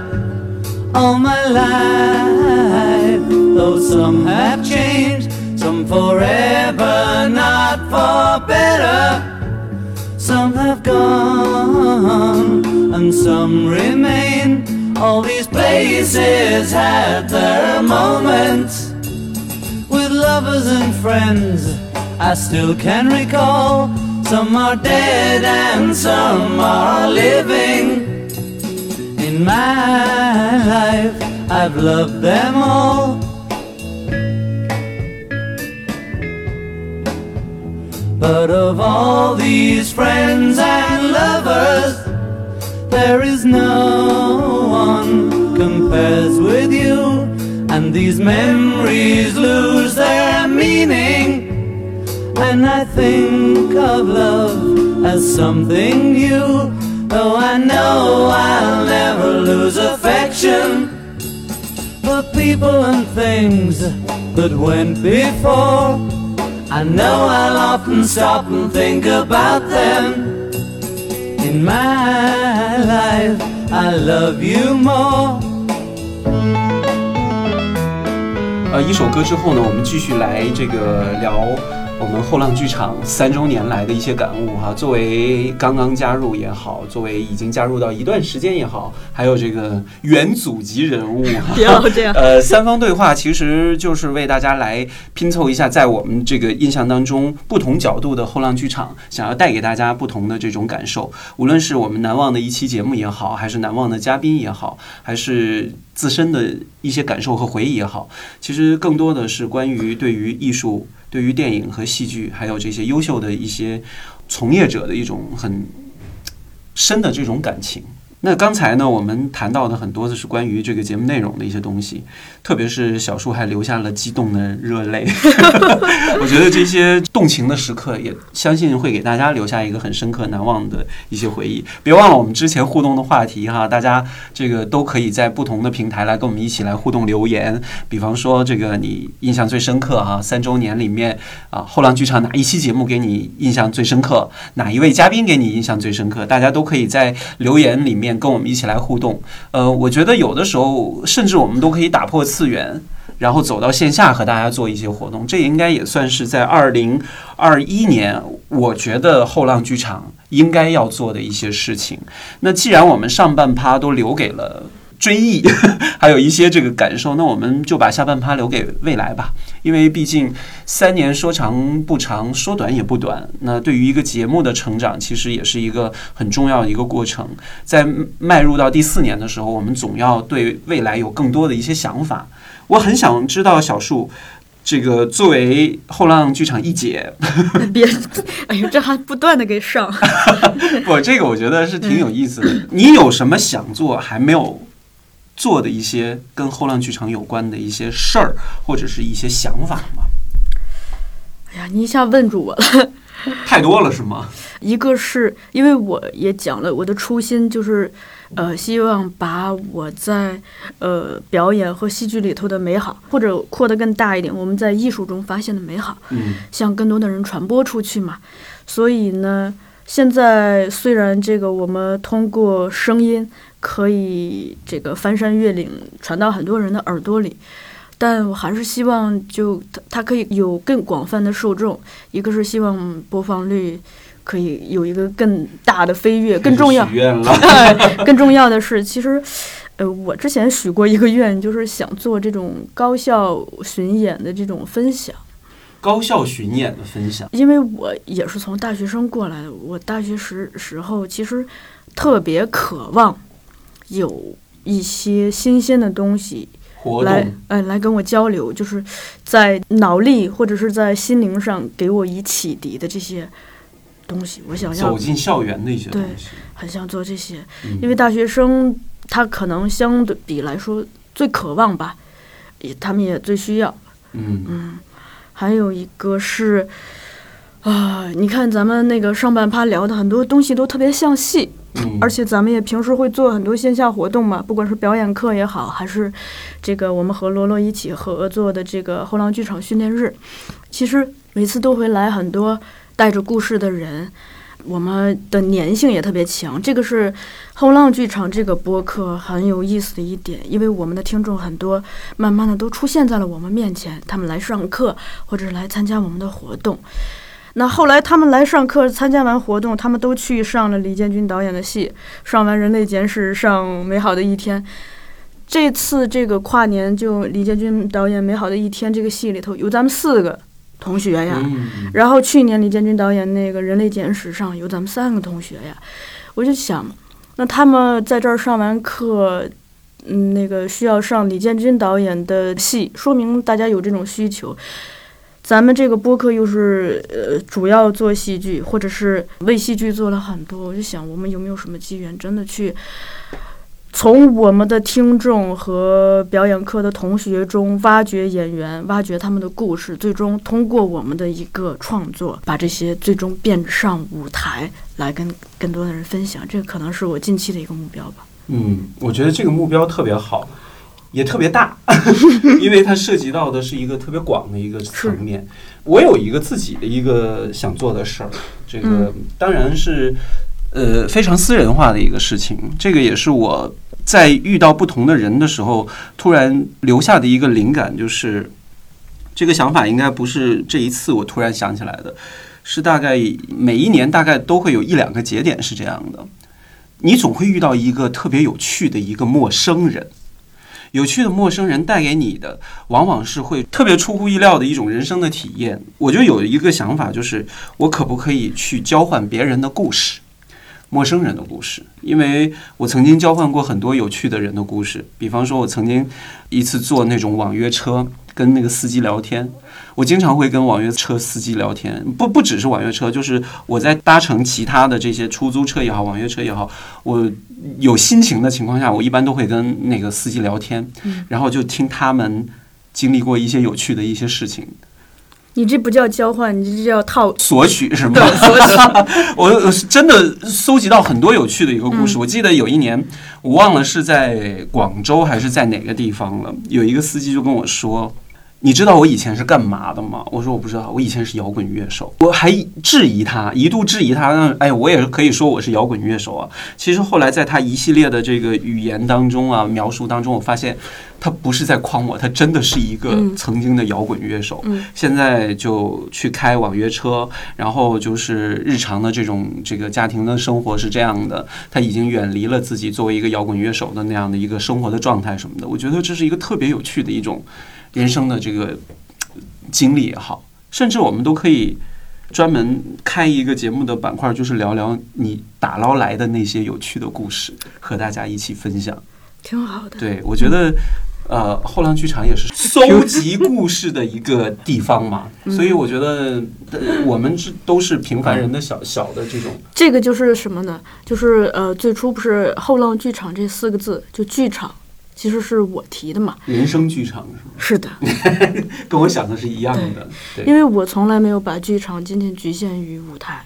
all my life. Though some have changed, some forever, not for better. Have gone, and some remain. All these places had their moments with lovers and friends. I still can recall. Some are dead and some are living in my life, I've loved them all. But of all these friends and lovers, there is no one compares with you. And these memories lose their meaning. And I think of love as something new Though I know I'll never lose affection for people and things that went before. I know I'll often stop and think about them. In my life, I love you more. 呃，一首歌之后呢，我们继续来这个聊我们后浪剧场三周年来的一些感悟哈，作为刚刚加入也好，作为已经加入到一段时间也好，还有这个元祖级人物，不要这样。呃，三方对话其实就是为大家来拼凑一下，在我们这个印象当中不同角度的后浪剧场，想要带给大家不同的这种感受。无论是我们难忘的一期节目也好，还是难忘的嘉宾也好，还是自身的一些感受和回忆也好，其实更多的是关于对于艺术。对于电影和戏剧，还有这些优秀的一些从业者的一种很深的这种感情。那刚才呢，我们谈到的很多的是关于这个节目内容的一些东西，特别是小树还流下了激动的热泪。我觉得这些动情的时刻，也相信会给大家留下一个很深刻难忘的一些回忆。别忘了我们之前互动的话题哈，大家这个都可以在不同的平台来跟我们一起来互动留言。比方说，这个你印象最深刻哈，三周年里面啊，后浪剧场哪一期节目给你印象最深刻？哪一位嘉宾给你印象最深刻？大家都可以在留言里面。跟我们一起来互动，呃，我觉得有的时候，甚至我们都可以打破次元，然后走到线下和大家做一些活动。这应该也算是在二零二一年，我觉得后浪剧场应该要做的一些事情。那既然我们上半趴都留给了。追忆，还有一些这个感受，那我们就把下半趴留给未来吧。因为毕竟三年说长不长，说短也不短。那对于一个节目的成长，其实也是一个很重要的一个过程。在迈入到第四年的时候，我们总要对未来有更多的一些想法。我很想知道小树，这个作为后浪剧场一姐，别，哎呦，这还不断的给上。不，这个我觉得是挺有意思的。你有什么想做还没有做的一些跟后浪剧场有关的一些事儿，或者是一些想法吗？哎呀，你一下问住我了。太多了是吗？一个是因为我也讲了，我的初心就是，呃，希望把我在呃表演和戏剧里头的美好，或者扩得更大一点，我们在艺术中发现的美好，嗯向更多的人传播出去嘛。所以呢，现在虽然这个我们通过声音可以这个翻山越岭传到很多人的耳朵里，但我还是希望就它它可以有更广泛的受众。一个是希望播放率可以有一个更大的飞跃，更重要许愿了。更重要的是，其实，呃，我之前许过一个愿，就是想做这种高校巡演的这种分享。高校巡演的分享，因为我也是从大学生过来的，我大学时时候其实特别渴望有一些新鲜的东西来动，呃来跟我交流，就是在脑力或者是在心灵上给我以启迪的这些东西，我想要走进校园的一些东对西。很想做这些，嗯因为大学生他可能相对比来说最渴望吧，也他们也最需要。嗯嗯，还有一个是，啊、你看咱们那个上半趴聊的很多东西都特别像戏，嗯，而且咱们也平时会做很多线下活动嘛，不管是表演课也好，还是这个我们和罗罗一起合作的这个后浪剧场训练日，其实每次都会来很多带着故事的人。我们的粘性也特别强，这个是后浪剧场这个播客很有意思的一点，因为我们的听众很多，慢慢的都出现在了我们面前，他们来上课或者是来参加我们的活动。那后来他们来上课，参加完活动，他们都去上了李建军导演的戏，上完《人类简史》，上《美好的一天》。这次这个跨年，就李建军导演《美好的一天》这个戏里头，有咱们四个同学呀。嗯然后去年李建军导演那个《人类简史》上有咱们三个同学呀，我就想，那他们在这儿上完课，嗯，那个需要上李建军导演的戏，说明大家有这种需求。咱们这个播客又是呃主要做戏剧，或者是为戏剧做了很多，我就想我们有没有什么机缘，真的去从我们的听众和表演课的同学中挖掘演员，挖掘他们的故事，最终通过我们的一个创作，把这些最终变上舞台来跟更多的人分享。这可能是我近期的一个目标吧。嗯，我觉得这个目标特别好，也特别大，因为它涉及到的是一个特别广的一个层面。我有一个自己的一个想做的事儿，这个嗯当然是呃非常私人化的一个事情。这个也是我在遇到不同的人的时候，突然留下的一个灵感，就是这个想法应该不是这一次我突然想起来的，是大概每一年大概都会有一两个节点是这样的。你总会遇到一个特别有趣的一个陌生人，有趣的陌生人带给你的，往往是会特别出乎意料的一种人生的体验。我就有一个想法，就是我可不可以去交换别人的故事，陌生人的故事？因为我曾经交换过很多有趣的人的故事，比方说，我曾经一次坐那种网约车，跟那个司机聊天。我经常会跟网约车司机聊天，不不只是网约车，就是我在搭乘其他的这些出租车也好，网约车也好，我有心情的情况下，我一般都会跟那个司机聊天，然后就听他们经历过一些有趣的一些事情，你这不叫交换，你这叫套。索取是吗？对，索取。我真的搜集到很多有趣的一个故事。嗯我记得有一年，我忘了是在广州还是在哪个地方了，有一个司机就跟我说。你知道我以前是干嘛的吗？我说我不知道，我以前是摇滚乐手。我还质疑他，一度质疑他。哎，我也可以说我是摇滚乐手啊。其实后来在他一系列的这个语言当中啊，描述当中，我发现他不是在诓我，他真的是一个嗯曾经的摇滚乐手。嗯现在就去开网约车，然后就是日常的这种这个家庭的生活是这样的，他已经远离了自己作为一个摇滚乐手的那样的一个生活的状态什么的。我觉得这是一个特别有趣的一种人生的这个呃经历也好，甚至我们都可以专门开一个节目的板块，就是聊聊你打捞来的那些有趣的故事，和大家一起分享。挺好的。对，我觉得，呃，后浪剧场也是搜集故事的一个地方嘛，所以我觉得呃我们是都是平凡人的小小的这种，这个就是什么呢？就是呃，最初不是“后浪剧场”这四个字，就剧场，其实是我提的嘛。人生剧场是吗？是的，跟我想的是一样的。因为我从来没有把剧场仅仅局限于舞台，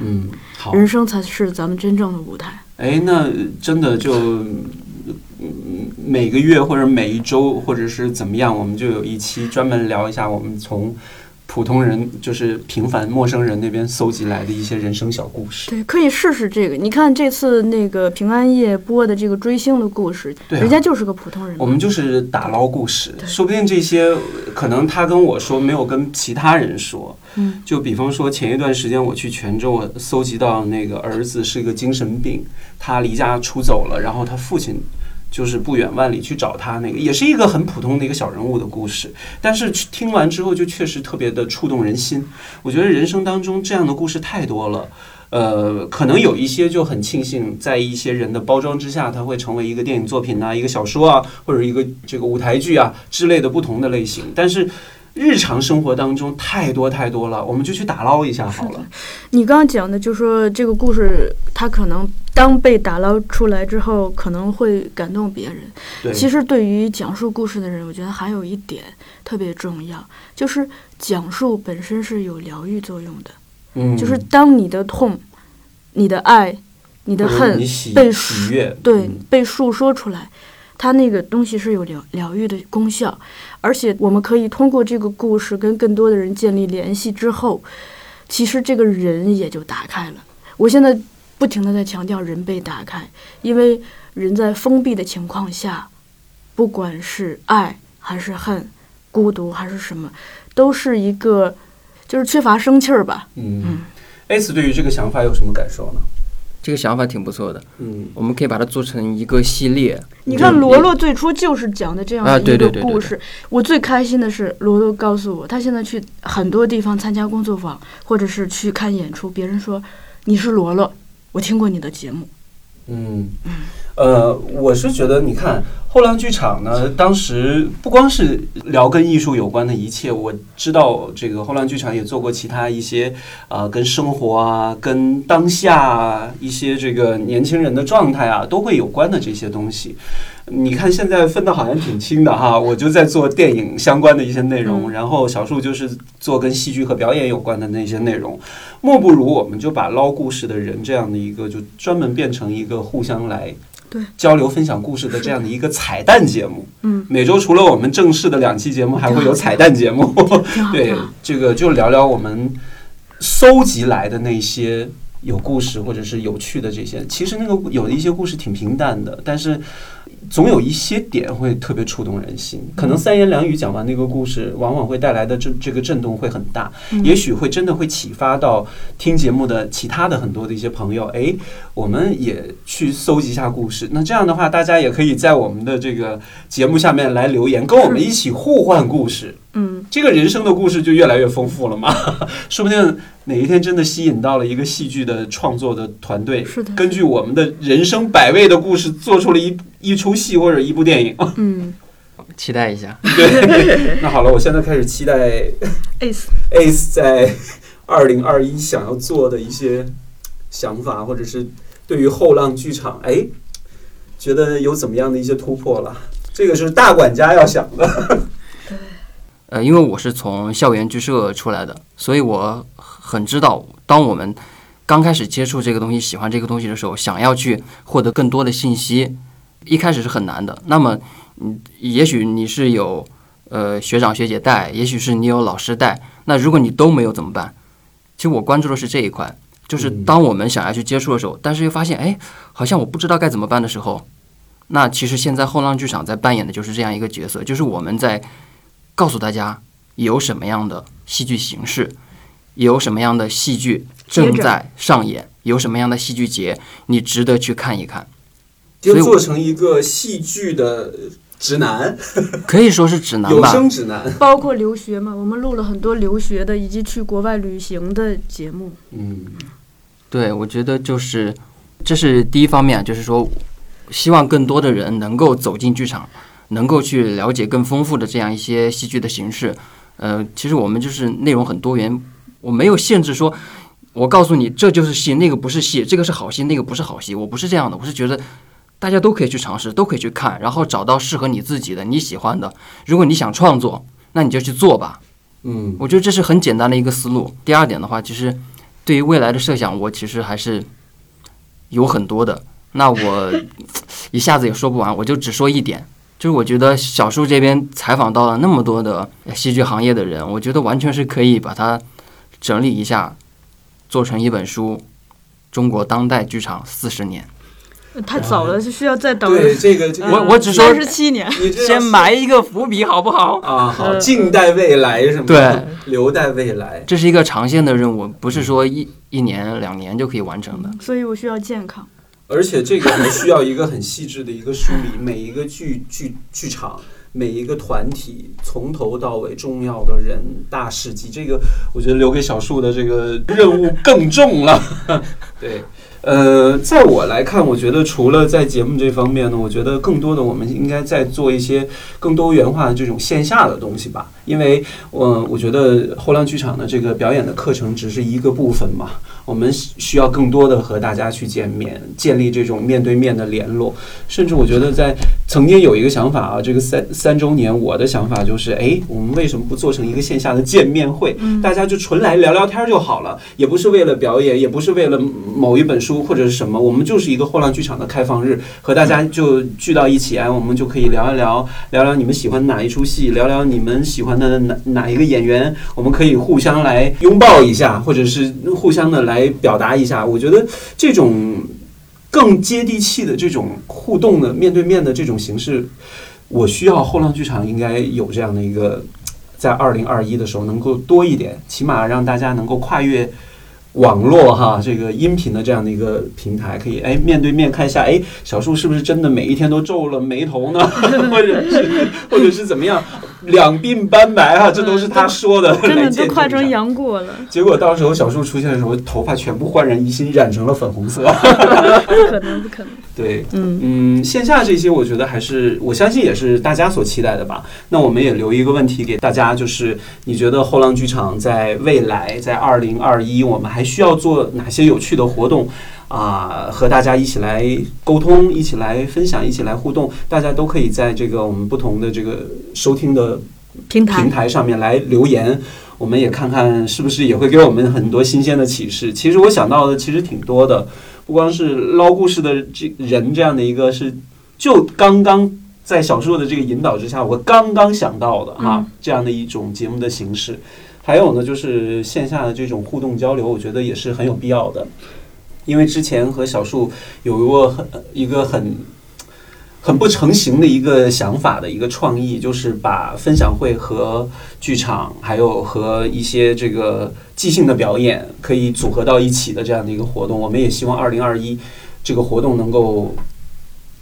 嗯，好，人生才是咱们真正的舞台。哎，那真的就。嗯，每个月或者每一周，或者是怎么样，我们就有一期专门聊一下我们从普通人，就是平凡陌生人那边搜集来的一些人生小故事。对，可以试试这个。你看这次那个平安夜播的这个追星的故事，对啊人家就是个普通人。我们就是打捞故事，说不定这些可能他跟我说，没有跟其他人说。嗯，就比方说前一段时间我去泉州，我搜集到那个儿子是一个精神病，他离家出走了，然后他父亲。就是不远万里去找他，那个也是一个很普通的一个小人物的故事，但是听完之后就确实特别的触动人心。我觉得人生当中这样的故事太多了，呃，可能有一些就很庆幸，在一些人的包装之下，它会成为一个电影作品呐、一个小说啊，或者一个这个舞台剧啊之类的不同的类型。但是日常生活当中太多太多了，我们就去打捞一下好了。你刚刚讲的，就说这个故事，它可能当被打捞出来之后，可能会感动别人。其实对于讲述故事的人，我觉得还有一点特别重要，就是讲述本身是有疗愈作用的。嗯，就是当你的痛、你的爱、你的恨被喜悦，对嗯被诉说出来，它那个东西是有疗疗愈的功效，而且我们可以通过这个故事跟更多的人建立联系之后，其实这个人也就打开了。我现在不停的在强调人被打开，因为人在封闭的情况下，不管是爱还是恨、孤独还是什么，都是一个就是缺乏生气儿吧。嗯，S 对于这个想法有什么感受呢？这个想法挺不错的，嗯我们可以把它做成一个系列。你看罗罗最初就是讲的这样啊的一个故事。我最开心的是罗罗告诉我，他现在去很多地方参加工作坊，或者是去看演出，别人说你是罗罗，我听过你的节目。嗯，呃，我是觉得，你看后浪剧场呢，当时不光是聊跟艺术有关的一切，我知道这个后浪剧场也做过其他一些啊、呃跟生活啊、跟当下啊一些这个年轻人的状态啊都会有关的这些东西。你看现在分的好像挺清的哈，我就在做电影相关的一些内容，嗯然后小树就是做跟戏剧和表演有关的那些内容。莫不如我们就把捞故事的人这样的一个，就专门变成一个互相来对交流分享故事的这样的一个彩蛋节目。嗯，每周除了我们正式的两期节目，还会有彩蛋节目。对。这个就聊聊我们搜集来的那些有故事或者是有趣的这些。其实那个有的一些故事挺平淡的，但是总有一些点会特别触动人心。可能三言两语讲完那个故事，往往会带来的这这个震动会很大，嗯也许会真的会启发到听节目的其他的很多的一些朋友。哎，我们也去搜集一下故事。那这样的话，大家也可以在我们的这个节目下面来留言，跟我们一起互换故事。嗯，这个人生的故事就越来越丰富了嘛，说不定哪一天真的吸引到了一个戏剧的创作的团队，是的根据我们的人生百味的故事，做出了一一出戏或者一部电影。嗯期待一下。对，那好了，我现在开始期待，ace，Ace 在二零二一想要做的一些想法，或者是对于后浪剧场，哎，觉得有怎么样的一些突破了？这个是大管家要想的。呃，因为我是从校园剧社出来的，所以我很知道，当我们刚开始接触这个东西、喜欢这个东西的时候，想要去获得更多的信息，一开始是很难的。那么，嗯，也许你是有呃学长学姐带，也许是你有老师带，那如果你都没有怎么办？其实我关注的是这一块，就是嗯当我们想要去接触的时候，但是又发现，哎，好像我不知道该怎么办的时候，那其实现在后浪剧场在扮演的就是这样一个角色，就是我们在告诉大家有什么样的戏剧形式，有什么样的戏剧正在上演，有什么样的戏剧节，你值得去看一看。所以我就做成一个戏剧的指南，可以说是指南吧有吧，声指南。包括留学嘛，我们录了很多留学的以及去国外旅行的节目。嗯，对，我觉得就是这是第一方面，就是说希望更多的人能够走进剧场，能够去了解更丰富的这样一些戏剧的形式。呃，其实我们就是内容很多元，我没有限制说，我告诉你这就是戏，那个不是戏，这个是好戏，那个不是好戏，我不是这样的，我是觉得大家都可以去尝试，都可以去看，然后找到适合你自己的、你喜欢的。如果你想创作，那你就去做吧。嗯我觉得这是很简单的一个思路。第二点的话，其实对于未来的设想，我其实还是有很多的。那我一下子也说不完，我就只说一点，就是我觉得小树这边采访到了那么多的戏剧行业的人，我觉得完全是可以把它整理一下，做成一本书《中国当代剧场四十年太早了，是需要再等对这个这个，我我只说三十七年。先埋一个伏笔，好不好？啊，好，呃静待未来什么？对，留待未来。这是一个长线的任务，不是说一一年两年就可以完成的。所以我需要健康。而且这个还需要一个很细致的一个梳理，每一个剧剧剧场，每一个团体，从头到尾重要的人、大事迹，这个我觉得留给小树的这个任务更重了。对。呃，在我来看，我觉得除了在节目这方面呢，我觉得更多的我们应该在做一些更多元化的这种线下的东西吧。因为，我我觉得后浪剧场的这个表演的课程只是一个部分嘛，我们需要更多的和大家去见面，建立这种面对面的联络。甚至我觉得在曾经有一个想法啊，这个三三周年，我的想法就是，哎，我们为什么不做成一个线下的见面会？大家就纯来聊聊天就好了，也不是为了表演，也不是为了某一本书或者是什么，我们就是一个后浪剧场的开放日，和大家就聚到一起，哎，我们就可以聊一聊，聊聊你们喜欢哪一出戏，聊聊你们喜欢的哪哪一个演员，我们可以互相来拥抱一下，或者是互相的来来表达一下。我觉得这种更接地气的这种互动的面对面的这种形式，我需要后浪剧场应该有这样的一个，在二零二一的时候能够多一点，起码让大家能够跨越。网络哈，这个音频的这样的一个平台，可以哎面对面看一下，哎，小树是不是真的每一天都皱了眉头呢？或者是或者是怎么样，两鬓斑白啊，这都是他说的，真的都快成杨过了，结果到时候小树出现的时候，头发全部焕然一新，染成了粉红色。不可能，不可能。对，嗯，嗯，线下这些我觉得还是我相信也是大家所期待的吧。那我们也留一个问题给大家，就是你觉得后浪剧场在未来，在二零二一，我们还需要做哪些有趣的活动啊、和大家一起来沟通，一起来分享，一起来互动。大家都可以在这个我们不同的这个收听的平台平台上面来留言，我们也看看是不是也会给我们很多新鲜的启示。其实我想到的其实挺多的，不光是捞故事的这人这样的一个是，就刚刚在小树的这个引导之下，我刚刚想到的哈、嗯这样的一种节目的形式。还有呢，就是线下的这种互动交流，我觉得也是很有必要的。因为之前和小树有过很一个很很不成形的一个想法的一个创意，就是把分享会和剧场，还有和一些这个即兴的表演可以组合到一起的这样的一个活动。我们也希望二零二一这个活动能够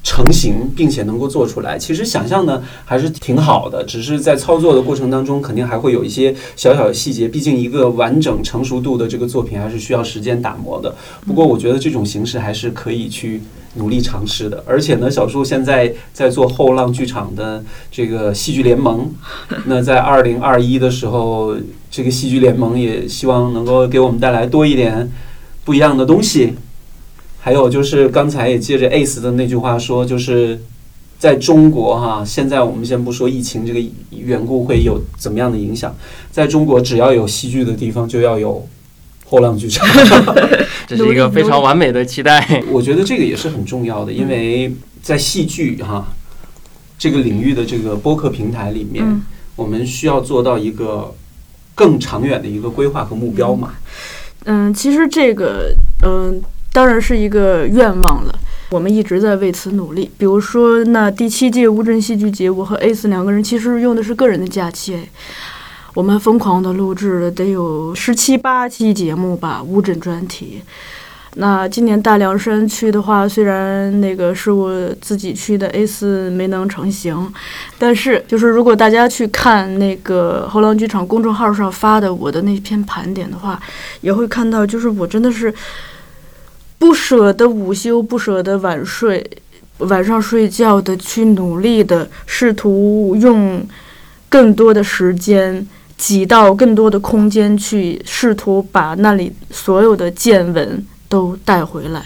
成型，并且能够做出来。其实想象呢还是挺好的，只是在操作的过程当中，肯定还会有一些小小的细节。毕竟一个完整成熟度的这个作品，还是需要时间打磨的。不过我觉得这种形式还是可以去努力尝试的。而且呢，小树现在在做后浪剧场的这个戏剧联盟，那在二零二一的时候，这个戏剧联盟也希望能够给我们带来多一点不一样的东西。还有就是刚才也借着 ACE 的那句话说，就是在中国哈，现在我们先不说疫情这个缘故会有怎么样的影响，在中国只要有戏剧的地方就要有后浪剧场。这是一个非常完美的期待。我觉得这个也是很重要的，因为在戏剧哈这个领域的这个播客平台里面，嗯我们需要做到一个更长远的一个规划和目标嘛。嗯，其实这个嗯、当然是一个愿望了。我们一直在为此努力。比如说，那第七届乌镇戏剧节，我和 ACE 两个人其实用的是个人的假期，我们疯狂的录制了得有十七八期节目吧，乌镇专题。那今年大凉山去的话，虽然那个是我自己去的，A 四没能成行，但是就是如果大家去看那个后浪剧场公众号上发的我的那篇盘点的话，也会看到，就是我真的是不舍得午休，不舍得晚睡，晚上睡觉的去努力的试图用更多的时间挤到更多的空间去，试图把那里所有的见闻都带回来，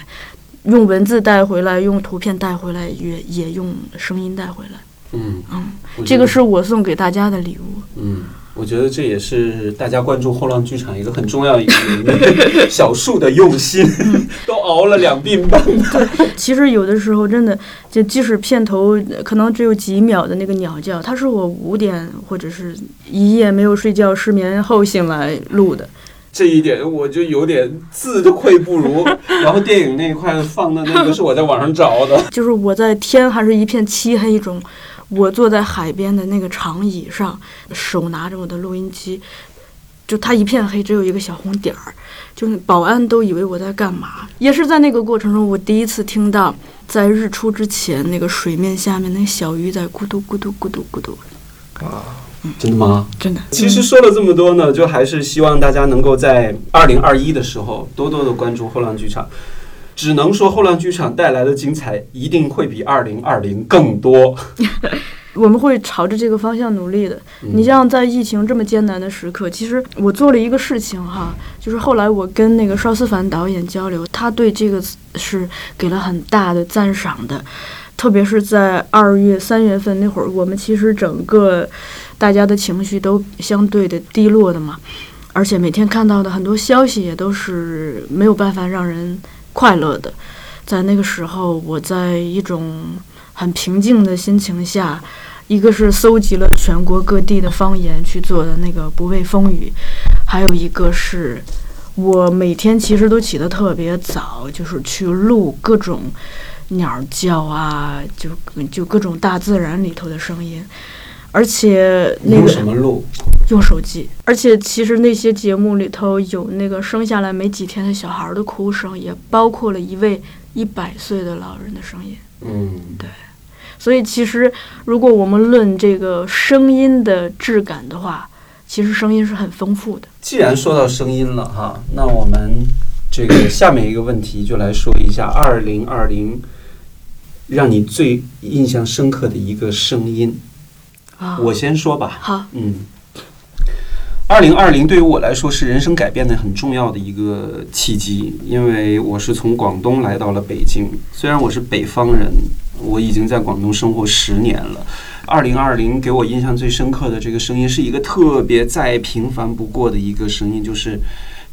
用文字带回来，用图片带回来，也也用声音带回来。嗯嗯，这个是我送给大家的礼物。嗯，我觉得这也是大家关注后浪剧场一个很重要的一个原因小树的用心，都熬了两鬓斑。其实有的时候真的，就即使片头呃可能只有几秒的那个鸟叫，它是我五点或者是一夜没有睡觉、失眠后醒来录的。这一点我就有点自愧不如。然后电影那一块放的那个是我在网上找的，就是我在天还是一片漆黑中，我坐在海边的那个长椅上，手拿着我的录音机，就它一片黑，只有一个小红点儿，就是保安都以为我在干嘛。也是在那个过程中，我第一次听到在日出之前那个水面下面那小鱼在咕嘟咕嘟咕嘟咕嘟，啊真的吗？真的。其实说了这么多呢，就还是希望大家能够在二零二一的时候多多的关注后浪剧场。只能说后浪剧场带来的精彩一定会比二零二零更多。我们会朝着这个方向努力的。嗯你像在疫情这么艰难的时刻，其实我做了一个事情哈，就是后来我跟那个邵思凡导演交流，他对这个是给了很大的赞赏的。特别是在二月、三月份那会儿，我们其实整个大家的情绪都相对的低落的嘛，而且每天看到的很多消息也都是没有办法让人快乐的。在那个时候，我在一种很平静的心情下，一个是搜集了全国各地的方言去做的那个不畏风雨，还有一个是我每天其实都起得特别早，就是去录各种鸟叫啊，就就各种大自然里头的声音，而且那用个什么录？用手机，而且其实那些节目里头有那个生下来没几天的小孩的哭声，也包括了一位一百岁的老人的声音。嗯，对所以其实如果我们论这个声音的质感的话，其实声音是很丰富的。既然说到声音了哈，那我们这个下面一个问题就来说一下二零二零让你最印象深刻的一个声音。啊，我先说吧。好，嗯，二零二零对于我来说是人生改变的很重要的一个契机，因为我是从广东来到了北京。虽然我是北方人，我已经在广东生活十年了。二零二零给我印象最深刻的这个声音，是一个特别再平凡不过的一个声音，就是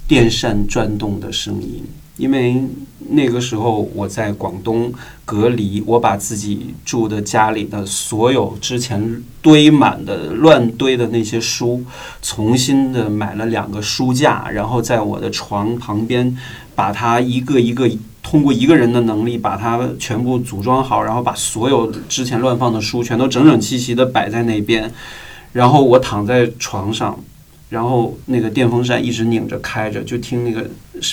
电扇转动的声音。因为那个时候我在广东隔离，我把自己住的家里的所有之前堆满的乱堆的那些书，重新的买了两个书架，然后在我的床旁边，把它一个一个通过一个人的能力把它全部组装好，然后把所有之前乱放的书全都整整齐齐的摆在那边，然后我躺在床上，然后那个电风扇一直拧着开着，就听那个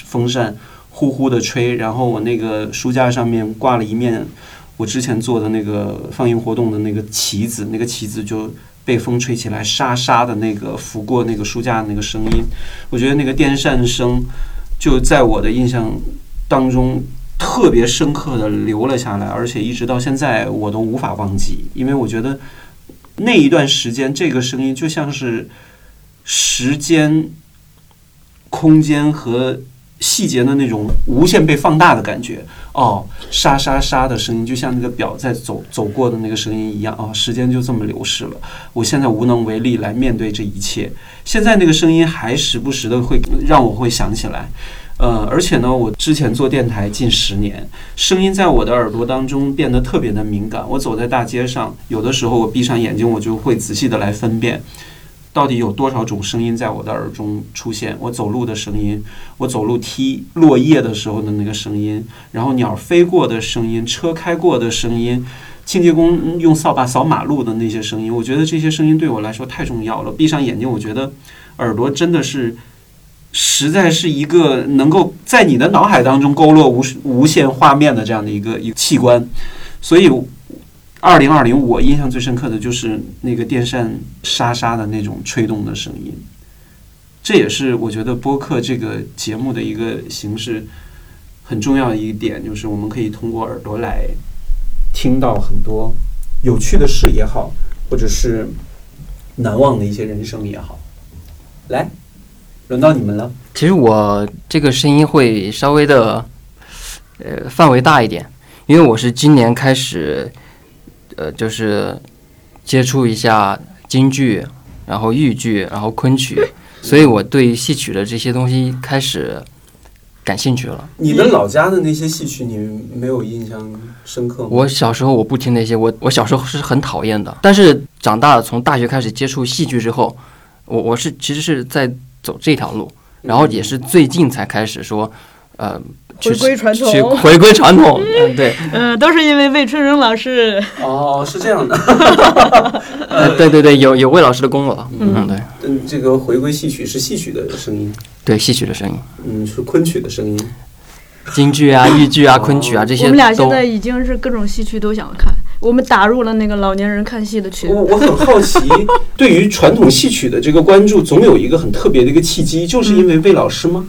风扇。呼呼的吹，然后我那个书架上面挂了一面我之前做的那个放映活动的那个旗子，那个旗子就被风吹起来，沙沙的那个拂过那个书架的那个声音，我觉得那个电扇声就在我的印象当中特别深刻的留了下来，而且一直到现在我都无法忘记，因为我觉得那一段时间这个声音就像是时间、空间和细节的那种无限被放大的感觉哦，沙沙沙的声音，就像那个表在走走过的那个声音一样哦，时间就这么流逝了。我现在无能为力来面对这一切。现在那个声音还时不时的会让我会想起来，呃，而且呢，我之前做电台近十年，声音在我的耳朵当中变得特别的敏感。我走在大街上，有的时候我闭上眼睛，我就会仔细的来分辨。到底有多少种声音在我的耳中出现？我走路的声音，我走路踢落叶的时候的那个声音，然后鸟飞过的声音，车开过的声音，清洁工用扫把扫马路的那些声音。我觉得这些声音对我来说太重要了。闭上眼睛，我觉得耳朵真的是，实在是一个能够在你的脑海当中勾勒无无限画面的这样的一个一个器官。所以，二零二零我印象最深刻的就是那个电扇沙沙的那种吹动的声音。这也是我觉得播客这个节目的一个形式很重要的一点，就是我们可以通过耳朵来听到很多有趣的事也好，或者是难忘的一些人生也好。来，轮到你们了。其实我这个声音会稍微的，呃，范围大一点，因为我是今年开始，呃，就是接触一下京剧，然后豫剧，然后昆曲，所以我对戏曲的这些东西开始感兴趣了。你们老家的那些戏曲，你没有印象深刻吗？我小时候我不听那些，我我小时候是很讨厌的，但是长大了，从大学开始接触戏剧之后，我我是其实是在走这条路，然后也是最近才开始说，呃，去回归传统去回归传统，嗯，对，嗯、都是因为魏春生老师。哦，是这样的。呃，对对对，有有魏老师的功劳，嗯，对嗯，这个回归戏曲是戏曲的声音，对，戏曲的声音，嗯，是昆曲的声音。京剧啊、豫剧啊、昆曲啊这些我们俩现在已经是各种戏曲都想看，我们打入了那个老年人看戏的群。我我很好奇，对于传统戏曲的这个关注，总有一个很特别的一个契机，就是因为魏老师吗？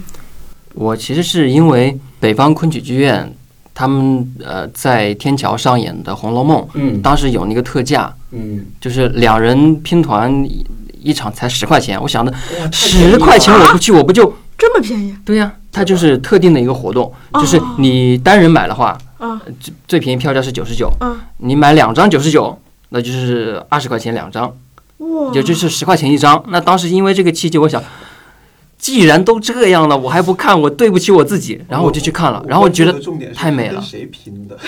我其实是因为北方昆曲剧院他们呃在天桥上演的《红楼梦》，嗯。当时有那个特价，嗯，就是两人拼团一一场才十块钱，我想的十块钱我不去，我不就这么便宜对呀、它就是特定的一个活动，就是哦。你单人买的话，啊最最便宜票价是九十九，啊！你买两张九十九，那就是二十块钱两张，哇，也就是十块钱一张。那当时因为这个契机，我想，既然都这样了，我还不看，我对不起我自己，然后我就去看了，然后我觉得太美了谁拼的？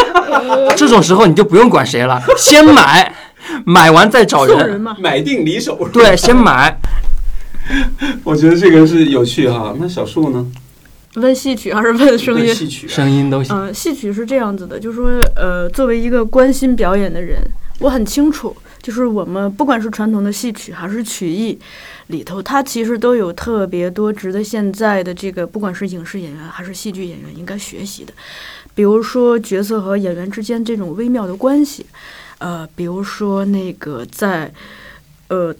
这种时候你就不用管谁了，先买，买完再找人。买定离手。对，先买。我觉得这个是有趣哈。那小树呢？问戏曲还是问声音？戏曲啊，声音都行。嗯、戏曲是这样子的，就是说，呃，作为一个关心表演的人，我很清楚，就是我们不管是传统的戏曲还是曲艺里头，它其实都有特别多值得现在的这个不管是影视演员还是戏剧演员应该学习的，比如说角色和演员之间这种微妙的关系，呃，比如说那个在，呃。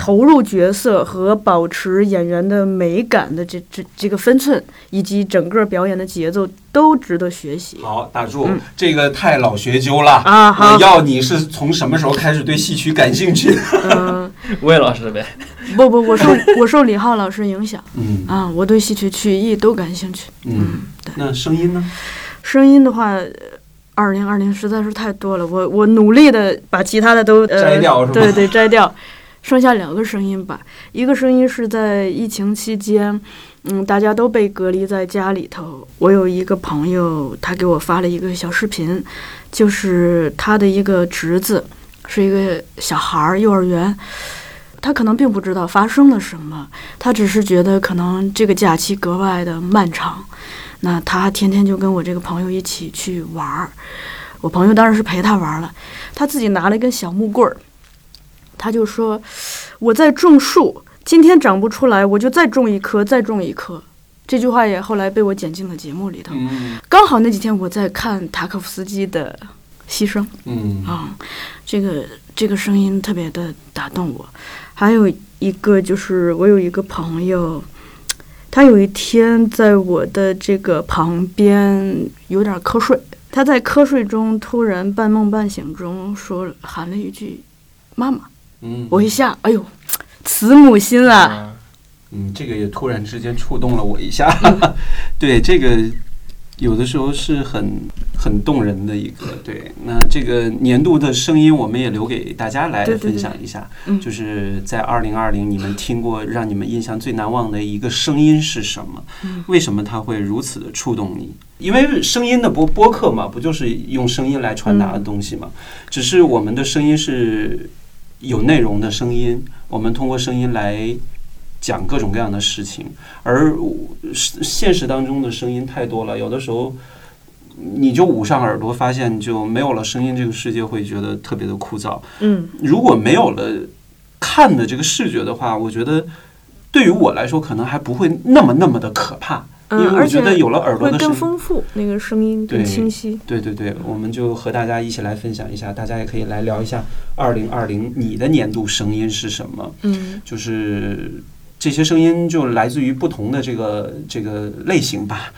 投入角色和保持演员的美感的这这这个分寸，以及整个表演的节奏，都值得学习。好，打住，嗯这个太老学究了啊好我要你是从什么时候开始对戏曲感兴趣的？嗯，魏老师呗。不不，我受 我受李浩老师影响嗯啊，我对戏曲、曲艺都感兴趣。嗯，那声音呢？声音的话，二零二零实在是太多了，我我努力的把其他的都呃摘掉是吧对对，摘掉，剩下两个声音吧。一个声音是在疫情期间，嗯，大家都被隔离在家里头。我有一个朋友，他给我发了一个小视频，就是他的一个侄子，是一个小孩儿，幼儿园。他可能并不知道发生了什么，他只是觉得可能这个假期格外的漫长。那他天天就跟我这个朋友一起去玩儿，我朋友当然是陪他玩儿了，他自己拿了一根小木棍儿，他就说：“我在种树，今天长不出来，我就再种一棵，再种一棵。”这句话也后来被我剪进了节目里头。嗯刚好那几天我在看塔可夫斯基的《牺牲》嗯啊、这个这个声音特别的打动我。还有一个就是我有一个朋友，他有一天在我的这个旁边有点瞌睡，他在瞌睡中突然半梦半醒中说喊了一句“妈妈”，嗯，我一下，哎呦，慈母心啊！嗯嗯，这个也突然之间触动了我一下。对，这个有的时候是很很动人的一个。对，那这个年度的声音，我们也留给大家来分享一下。嗯就是在二零二零，你们听过让你们印象最难忘的一个声音是什么？嗯为什么它会如此的触动你？因为声音的播播客嘛，不就是用声音来传达的东西嘛？只是我们的声音是有内容的声音，我们通过声音来讲各种各样的事情，而现实当中的声音太多了，有的时候你就捂上耳朵，发现就没有了声音，这个世界会觉得特别的枯燥。嗯如果没有了看的这个视觉的话，我觉得对于我来说可能还不会那么那么的可怕，因嗯，为我觉得有了耳朵的声音。丰富，那个声音更清晰。对对对，我们就和大家一起来分享一下，大家也可以来聊一下二零二零你的年度声音是什么？嗯就是这些声音就来自于不同的这个这个类型吧。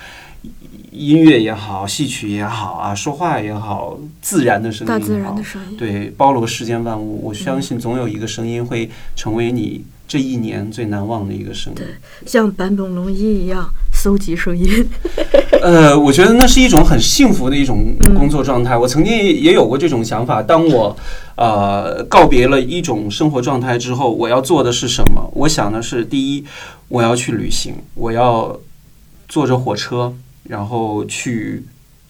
音乐也好，戏曲也好啊，说话也好，自然的声音大自然的声音。对，包罗世间万物。我相信总有一个声音会成为你这一年最难忘的一个声音。像坂本龙一一样搜集声音。呃，我觉得那是一种很幸福的一种工作状态。我曾经也有过这种想法。当我呃告别了一种生活状态之后，我要做的是什么？我想的是，第一，我要去旅行，我要坐着火车，然后去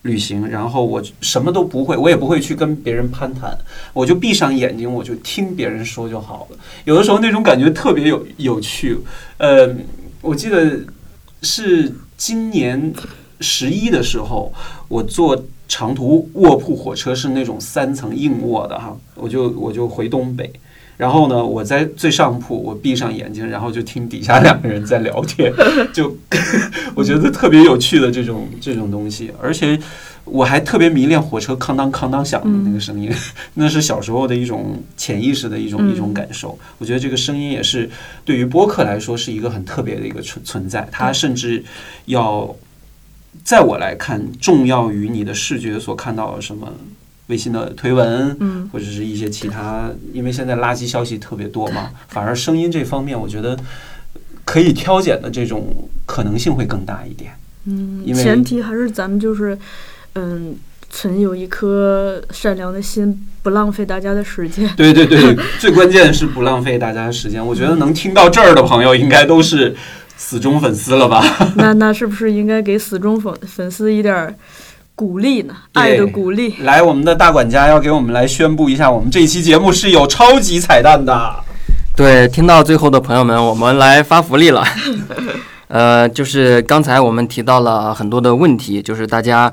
旅行，然后我什么都不会，我也不会去跟别人攀谈，我就闭上眼睛，我就听别人说就好了。有的时候那种感觉特别有有趣。呃，我记得是今年十一的时候，我坐长途卧铺火车是那种三层硬卧的哈，我就我就回东北。然后呢，我在最上铺，我闭上眼睛，然后就听底下两个人在聊天，就我觉得特别有趣的这种这种东西，而且我还特别迷恋火车哐当哐当响的那个声音，那是小时候的一种潜意识的一种嗯。一种感受。我觉得这个声音也是对于播客来说是一个很特别的一个存存在，它甚至要在我来看重要于你的视觉所看到的什么微信的推文，嗯，或者是一些其他，因为现在垃圾消息特别多嘛，反而声音这方面，我觉得可以挑拣的这种可能性会更大一点。嗯，因为前提还是咱们就是，嗯，存有一颗善良的心，不浪费大家的时间。对对对，最关键是不浪费大家的时间。我觉得能听到这儿的朋友，应该都是死忠粉丝了吧？那那是不是应该给死忠粉粉丝一点儿鼓励呢？爱的鼓励。来，我们的大管家要给我们来宣布一下，我们这一期节目是有超级彩蛋的。对，听到最后的朋友们，我们来发福利了。呃，就是刚才我们提到了很多的问题，就是大家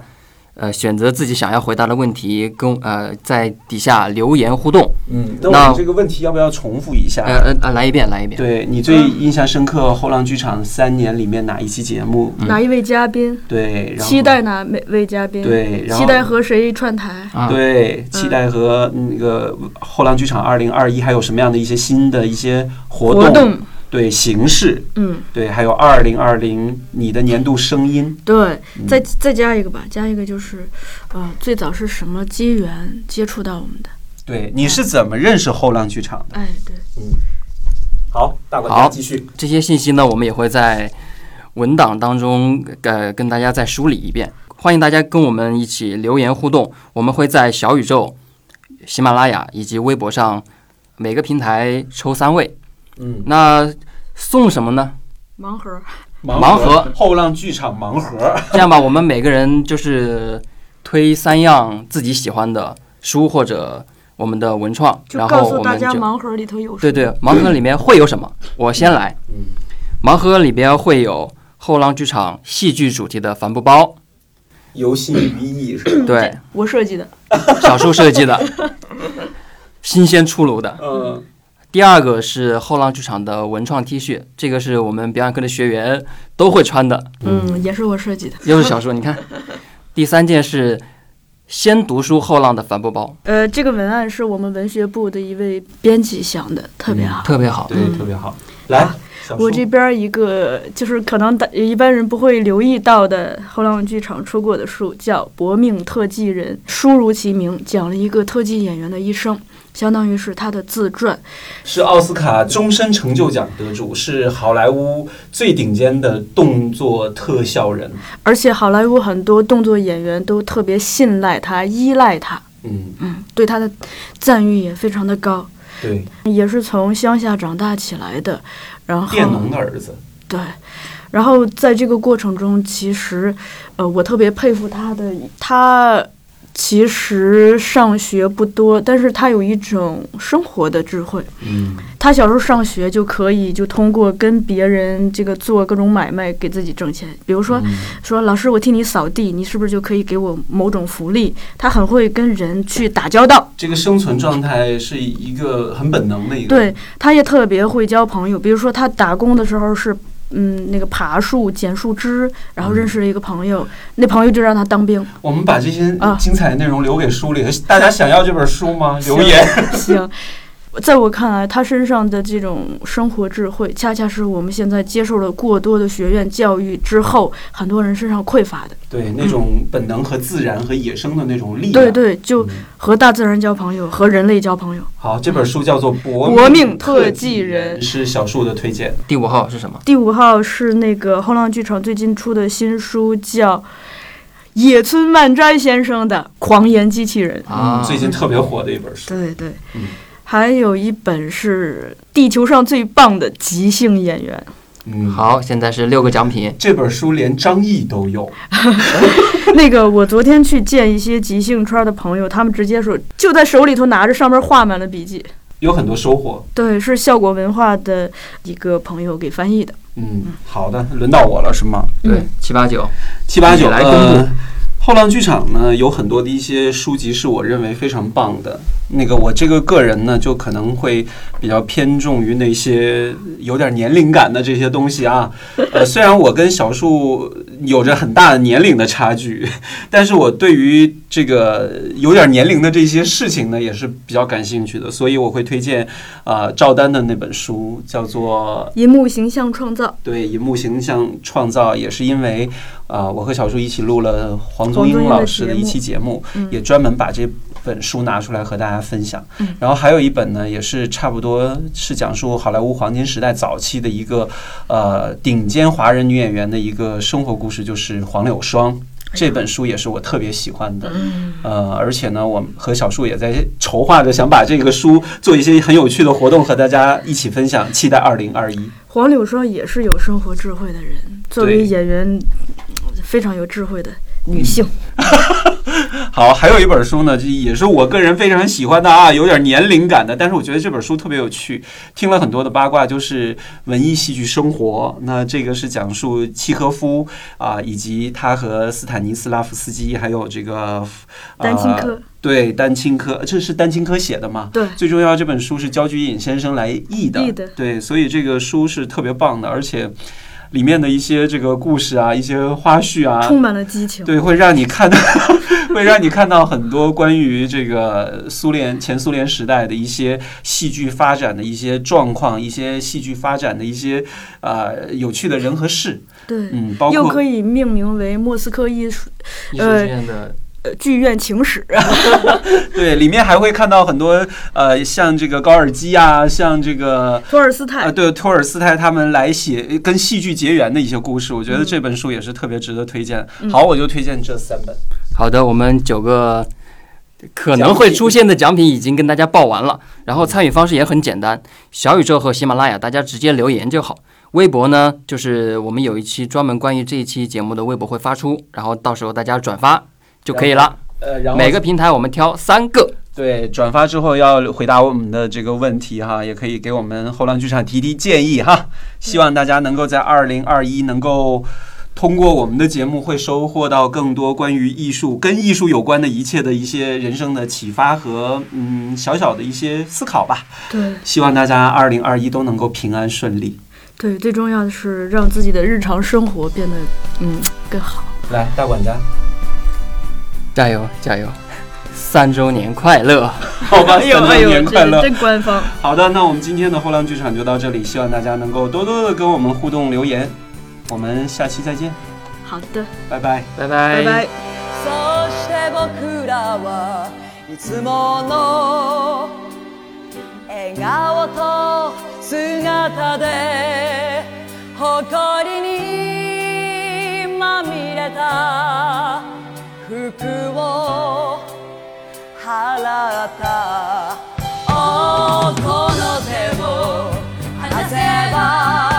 呃选择自己想要回答的问题，跟呃在底下留言互动。嗯，那那我们这个问题要不要重复一下？呃呃呃，来一遍，来一遍。对你最印象深刻后浪剧场三年里面哪一期节目？哪一位嘉宾？对，然后期待哪每位嘉宾？对，然后期待和谁串台？啊，对，期待和那个后浪剧场二零二一还有什么样的一些新的一些活动？活动，对形式，嗯，对，还有二零二零你的年度声音，对，嗯再再加一个吧，加一个就是，呃，最早是什么机缘接触到我们的？对，你是怎么认识后浪剧场的？哎，对，嗯好，大管家好继续。这些信息呢，我们也会在文档当中呃跟大家再梳理一遍。欢迎大家跟我们一起留言互动，我们会在小宇宙、喜马拉雅以及微博上每个平台抽三位。嗯，那送什么呢？盲盒，盲盒后浪剧场盲盒，这样吧，我们每个人就是推三样自己喜欢的书或者我们的文创，然后告诉大我们就家盲盒里头有什么。对对，盲盒里面会有什么？我先来。嗯盲盒里边会有后浪剧场戏剧主题的帆布包，游戏寓意是吧？对，我设计的。小树设计的，新鲜出炉的。嗯，第二个是后浪剧场的文创 T 恤，这个是我们表演课的学员都会穿的，嗯，也是我设计的。又是小说，你看。第三件是先读书后浪的帆布包，呃，这个文案是我们文学部的一位编辑想的，特别好。特别好。对，特别好。来，小我这边一个就是可能大一般人不会留意到的后浪剧场出过的书，叫《搏命特技人》，书如其名，讲了一个特技演员的一生，相当于是他的自传。是奥斯卡终身成就奖得主，是好莱坞最顶尖的动作特效人。而且好莱坞很多动作演员都特别信赖他、依赖他，嗯，嗯，对他的赞誉也非常的高。对，也是从乡下长大起来的，然后佃农的儿子。对，然后在这个过程中，其实，呃，我特别佩服他的，他其实上学不多，但是他有一种生活的智慧。嗯，他小时候上学就可以就通过跟别人这个做各种买卖给自己挣钱，比如说、嗯说老师我替你扫地，你是不是就可以给我某种福利？他很会跟人去打交道。这个生存状态是一个很本能的一个。对，他也特别会交朋友。比如说，他打工的时候是，嗯，那个爬树、捡树枝，然后认识了一个朋友，那朋友就让他当兵。我们把这些啊精彩的内容留给书里，大家想要这本书吗？留言。行，在我看来，他身上的这种生活智慧，恰恰是我们现在接受了过多的学院教育之后，很多人身上匮乏的。对那种本能和自然和野生的那种力量。对对，就嗯和大自然交朋友，和人类交朋友。好，这本书叫做《搏搏命特特技人是小树的推荐。第五号是什么？第五号是那个后浪剧场最近出的新书，叫野村万斋先生的《狂言机器人》。啊，嗯最近特别火的一本书。对对，嗯还有一本是地球上最棒的即兴演员。嗯，，好，现在是六个奖品。这本书连张译都有。那个，我昨天去见一些即兴圈的朋友，他们直接说就在手里头拿着，上面画满了笔记。有很多收获。对，是效果文化的一个朋友给翻译的。嗯，好的，轮到我了是吗？对，七八九。七八九来公布呃后浪剧场呢有很多的一些书籍是我认为非常棒的。那个我这个个人呢，就可能会比较偏重于那些有点年龄感的这些东西啊。呃，虽然我跟小树有着很大的年龄的差距，但是我对于这个有点年龄的这些事情呢，也是比较感兴趣的，所以我会推荐啊、赵丹的那本书，叫做银幕形象创造，对银幕形象创造，也是因为啊、我和小树一起录了黄宗英老师的一期节目，嗯也专门把这本书拿出来和大家分享。嗯然后还有一本呢，也是差不多是讲述好莱坞黄金时代早期的一个呃顶尖华人女演员的一个生活故事，就是黄柳霜。这本书也是我特别喜欢的，呃，而且呢，我和小树也在筹划着想把这个书做一些很有趣的活动和大家一起分享，期待二零二一。黄柳霜也是有生活智慧的人，作为演员嗯非常有智慧的女性。好，还有一本书呢，这也是我个人非常喜欢的啊，有点年龄感的，但是我觉得这本书特别有趣，听了很多的八卦，就是文艺戏剧生活。那这个是讲述契诃夫啊，以及他和斯坦尼斯拉夫斯基，还有这个丹青呃科，对丹青科，这是丹青科写的嘛？对最重要，这本书是焦菊隐先生来译的，译的对，所以这个书是特别棒的，而且里面的一些这个故事啊，一些花絮啊，充满了激情。对，会让你看到，会让你看到很多关于这个苏联前苏联时代的一些戏剧发展的一些状况，一些戏剧发展的一些呃有趣的人和事，对，嗯，包括又可以命名为莫斯科艺术艺术呃学院的呃剧院情史。对里面还会看到很多呃像这个高尔基啊，像这个。托尔斯啊，泰，对，托尔斯泰他们来写跟戏剧结缘的一些故事，我觉得这本书也是特别值得推荐。嗯好，我就推荐这三本。好的，我们九个可能会出现的奖品已经跟大家报完了，然后参与方式也很简单，小宇宙和喜马拉雅大家直接留言就好。微博呢，就是我们有一期专门关于这一期节目的微博会发出，然后到时候大家转发就可以了。呃，然后每个平台我们挑三个。对，转发之后要回答我们的这个问题哈，也可以给我们后浪剧场提提建议哈。希望大家能够在二零二一能够通过我们的节目，会收获到更多关于艺术、跟艺术有关的一切的一些人生的启发和嗯小小的一些思考吧。对希望大家二零二一都能够平安顺利。对，最重要的是让自己的日常生活变得嗯更好。来，大管家，加油加油！三周年快乐！好吧，哎呦三周哎呦，这年快乐！真官方。好的，那我们今天的后浪剧场就到这里，希望大家能够多多的跟我们互动留言。我们下期再见，好的，拜拜。拜拜拜拜。そして僕らはいつもの笑顔と姿で誇りにまみれた 服を払った」「おこの手を離せば」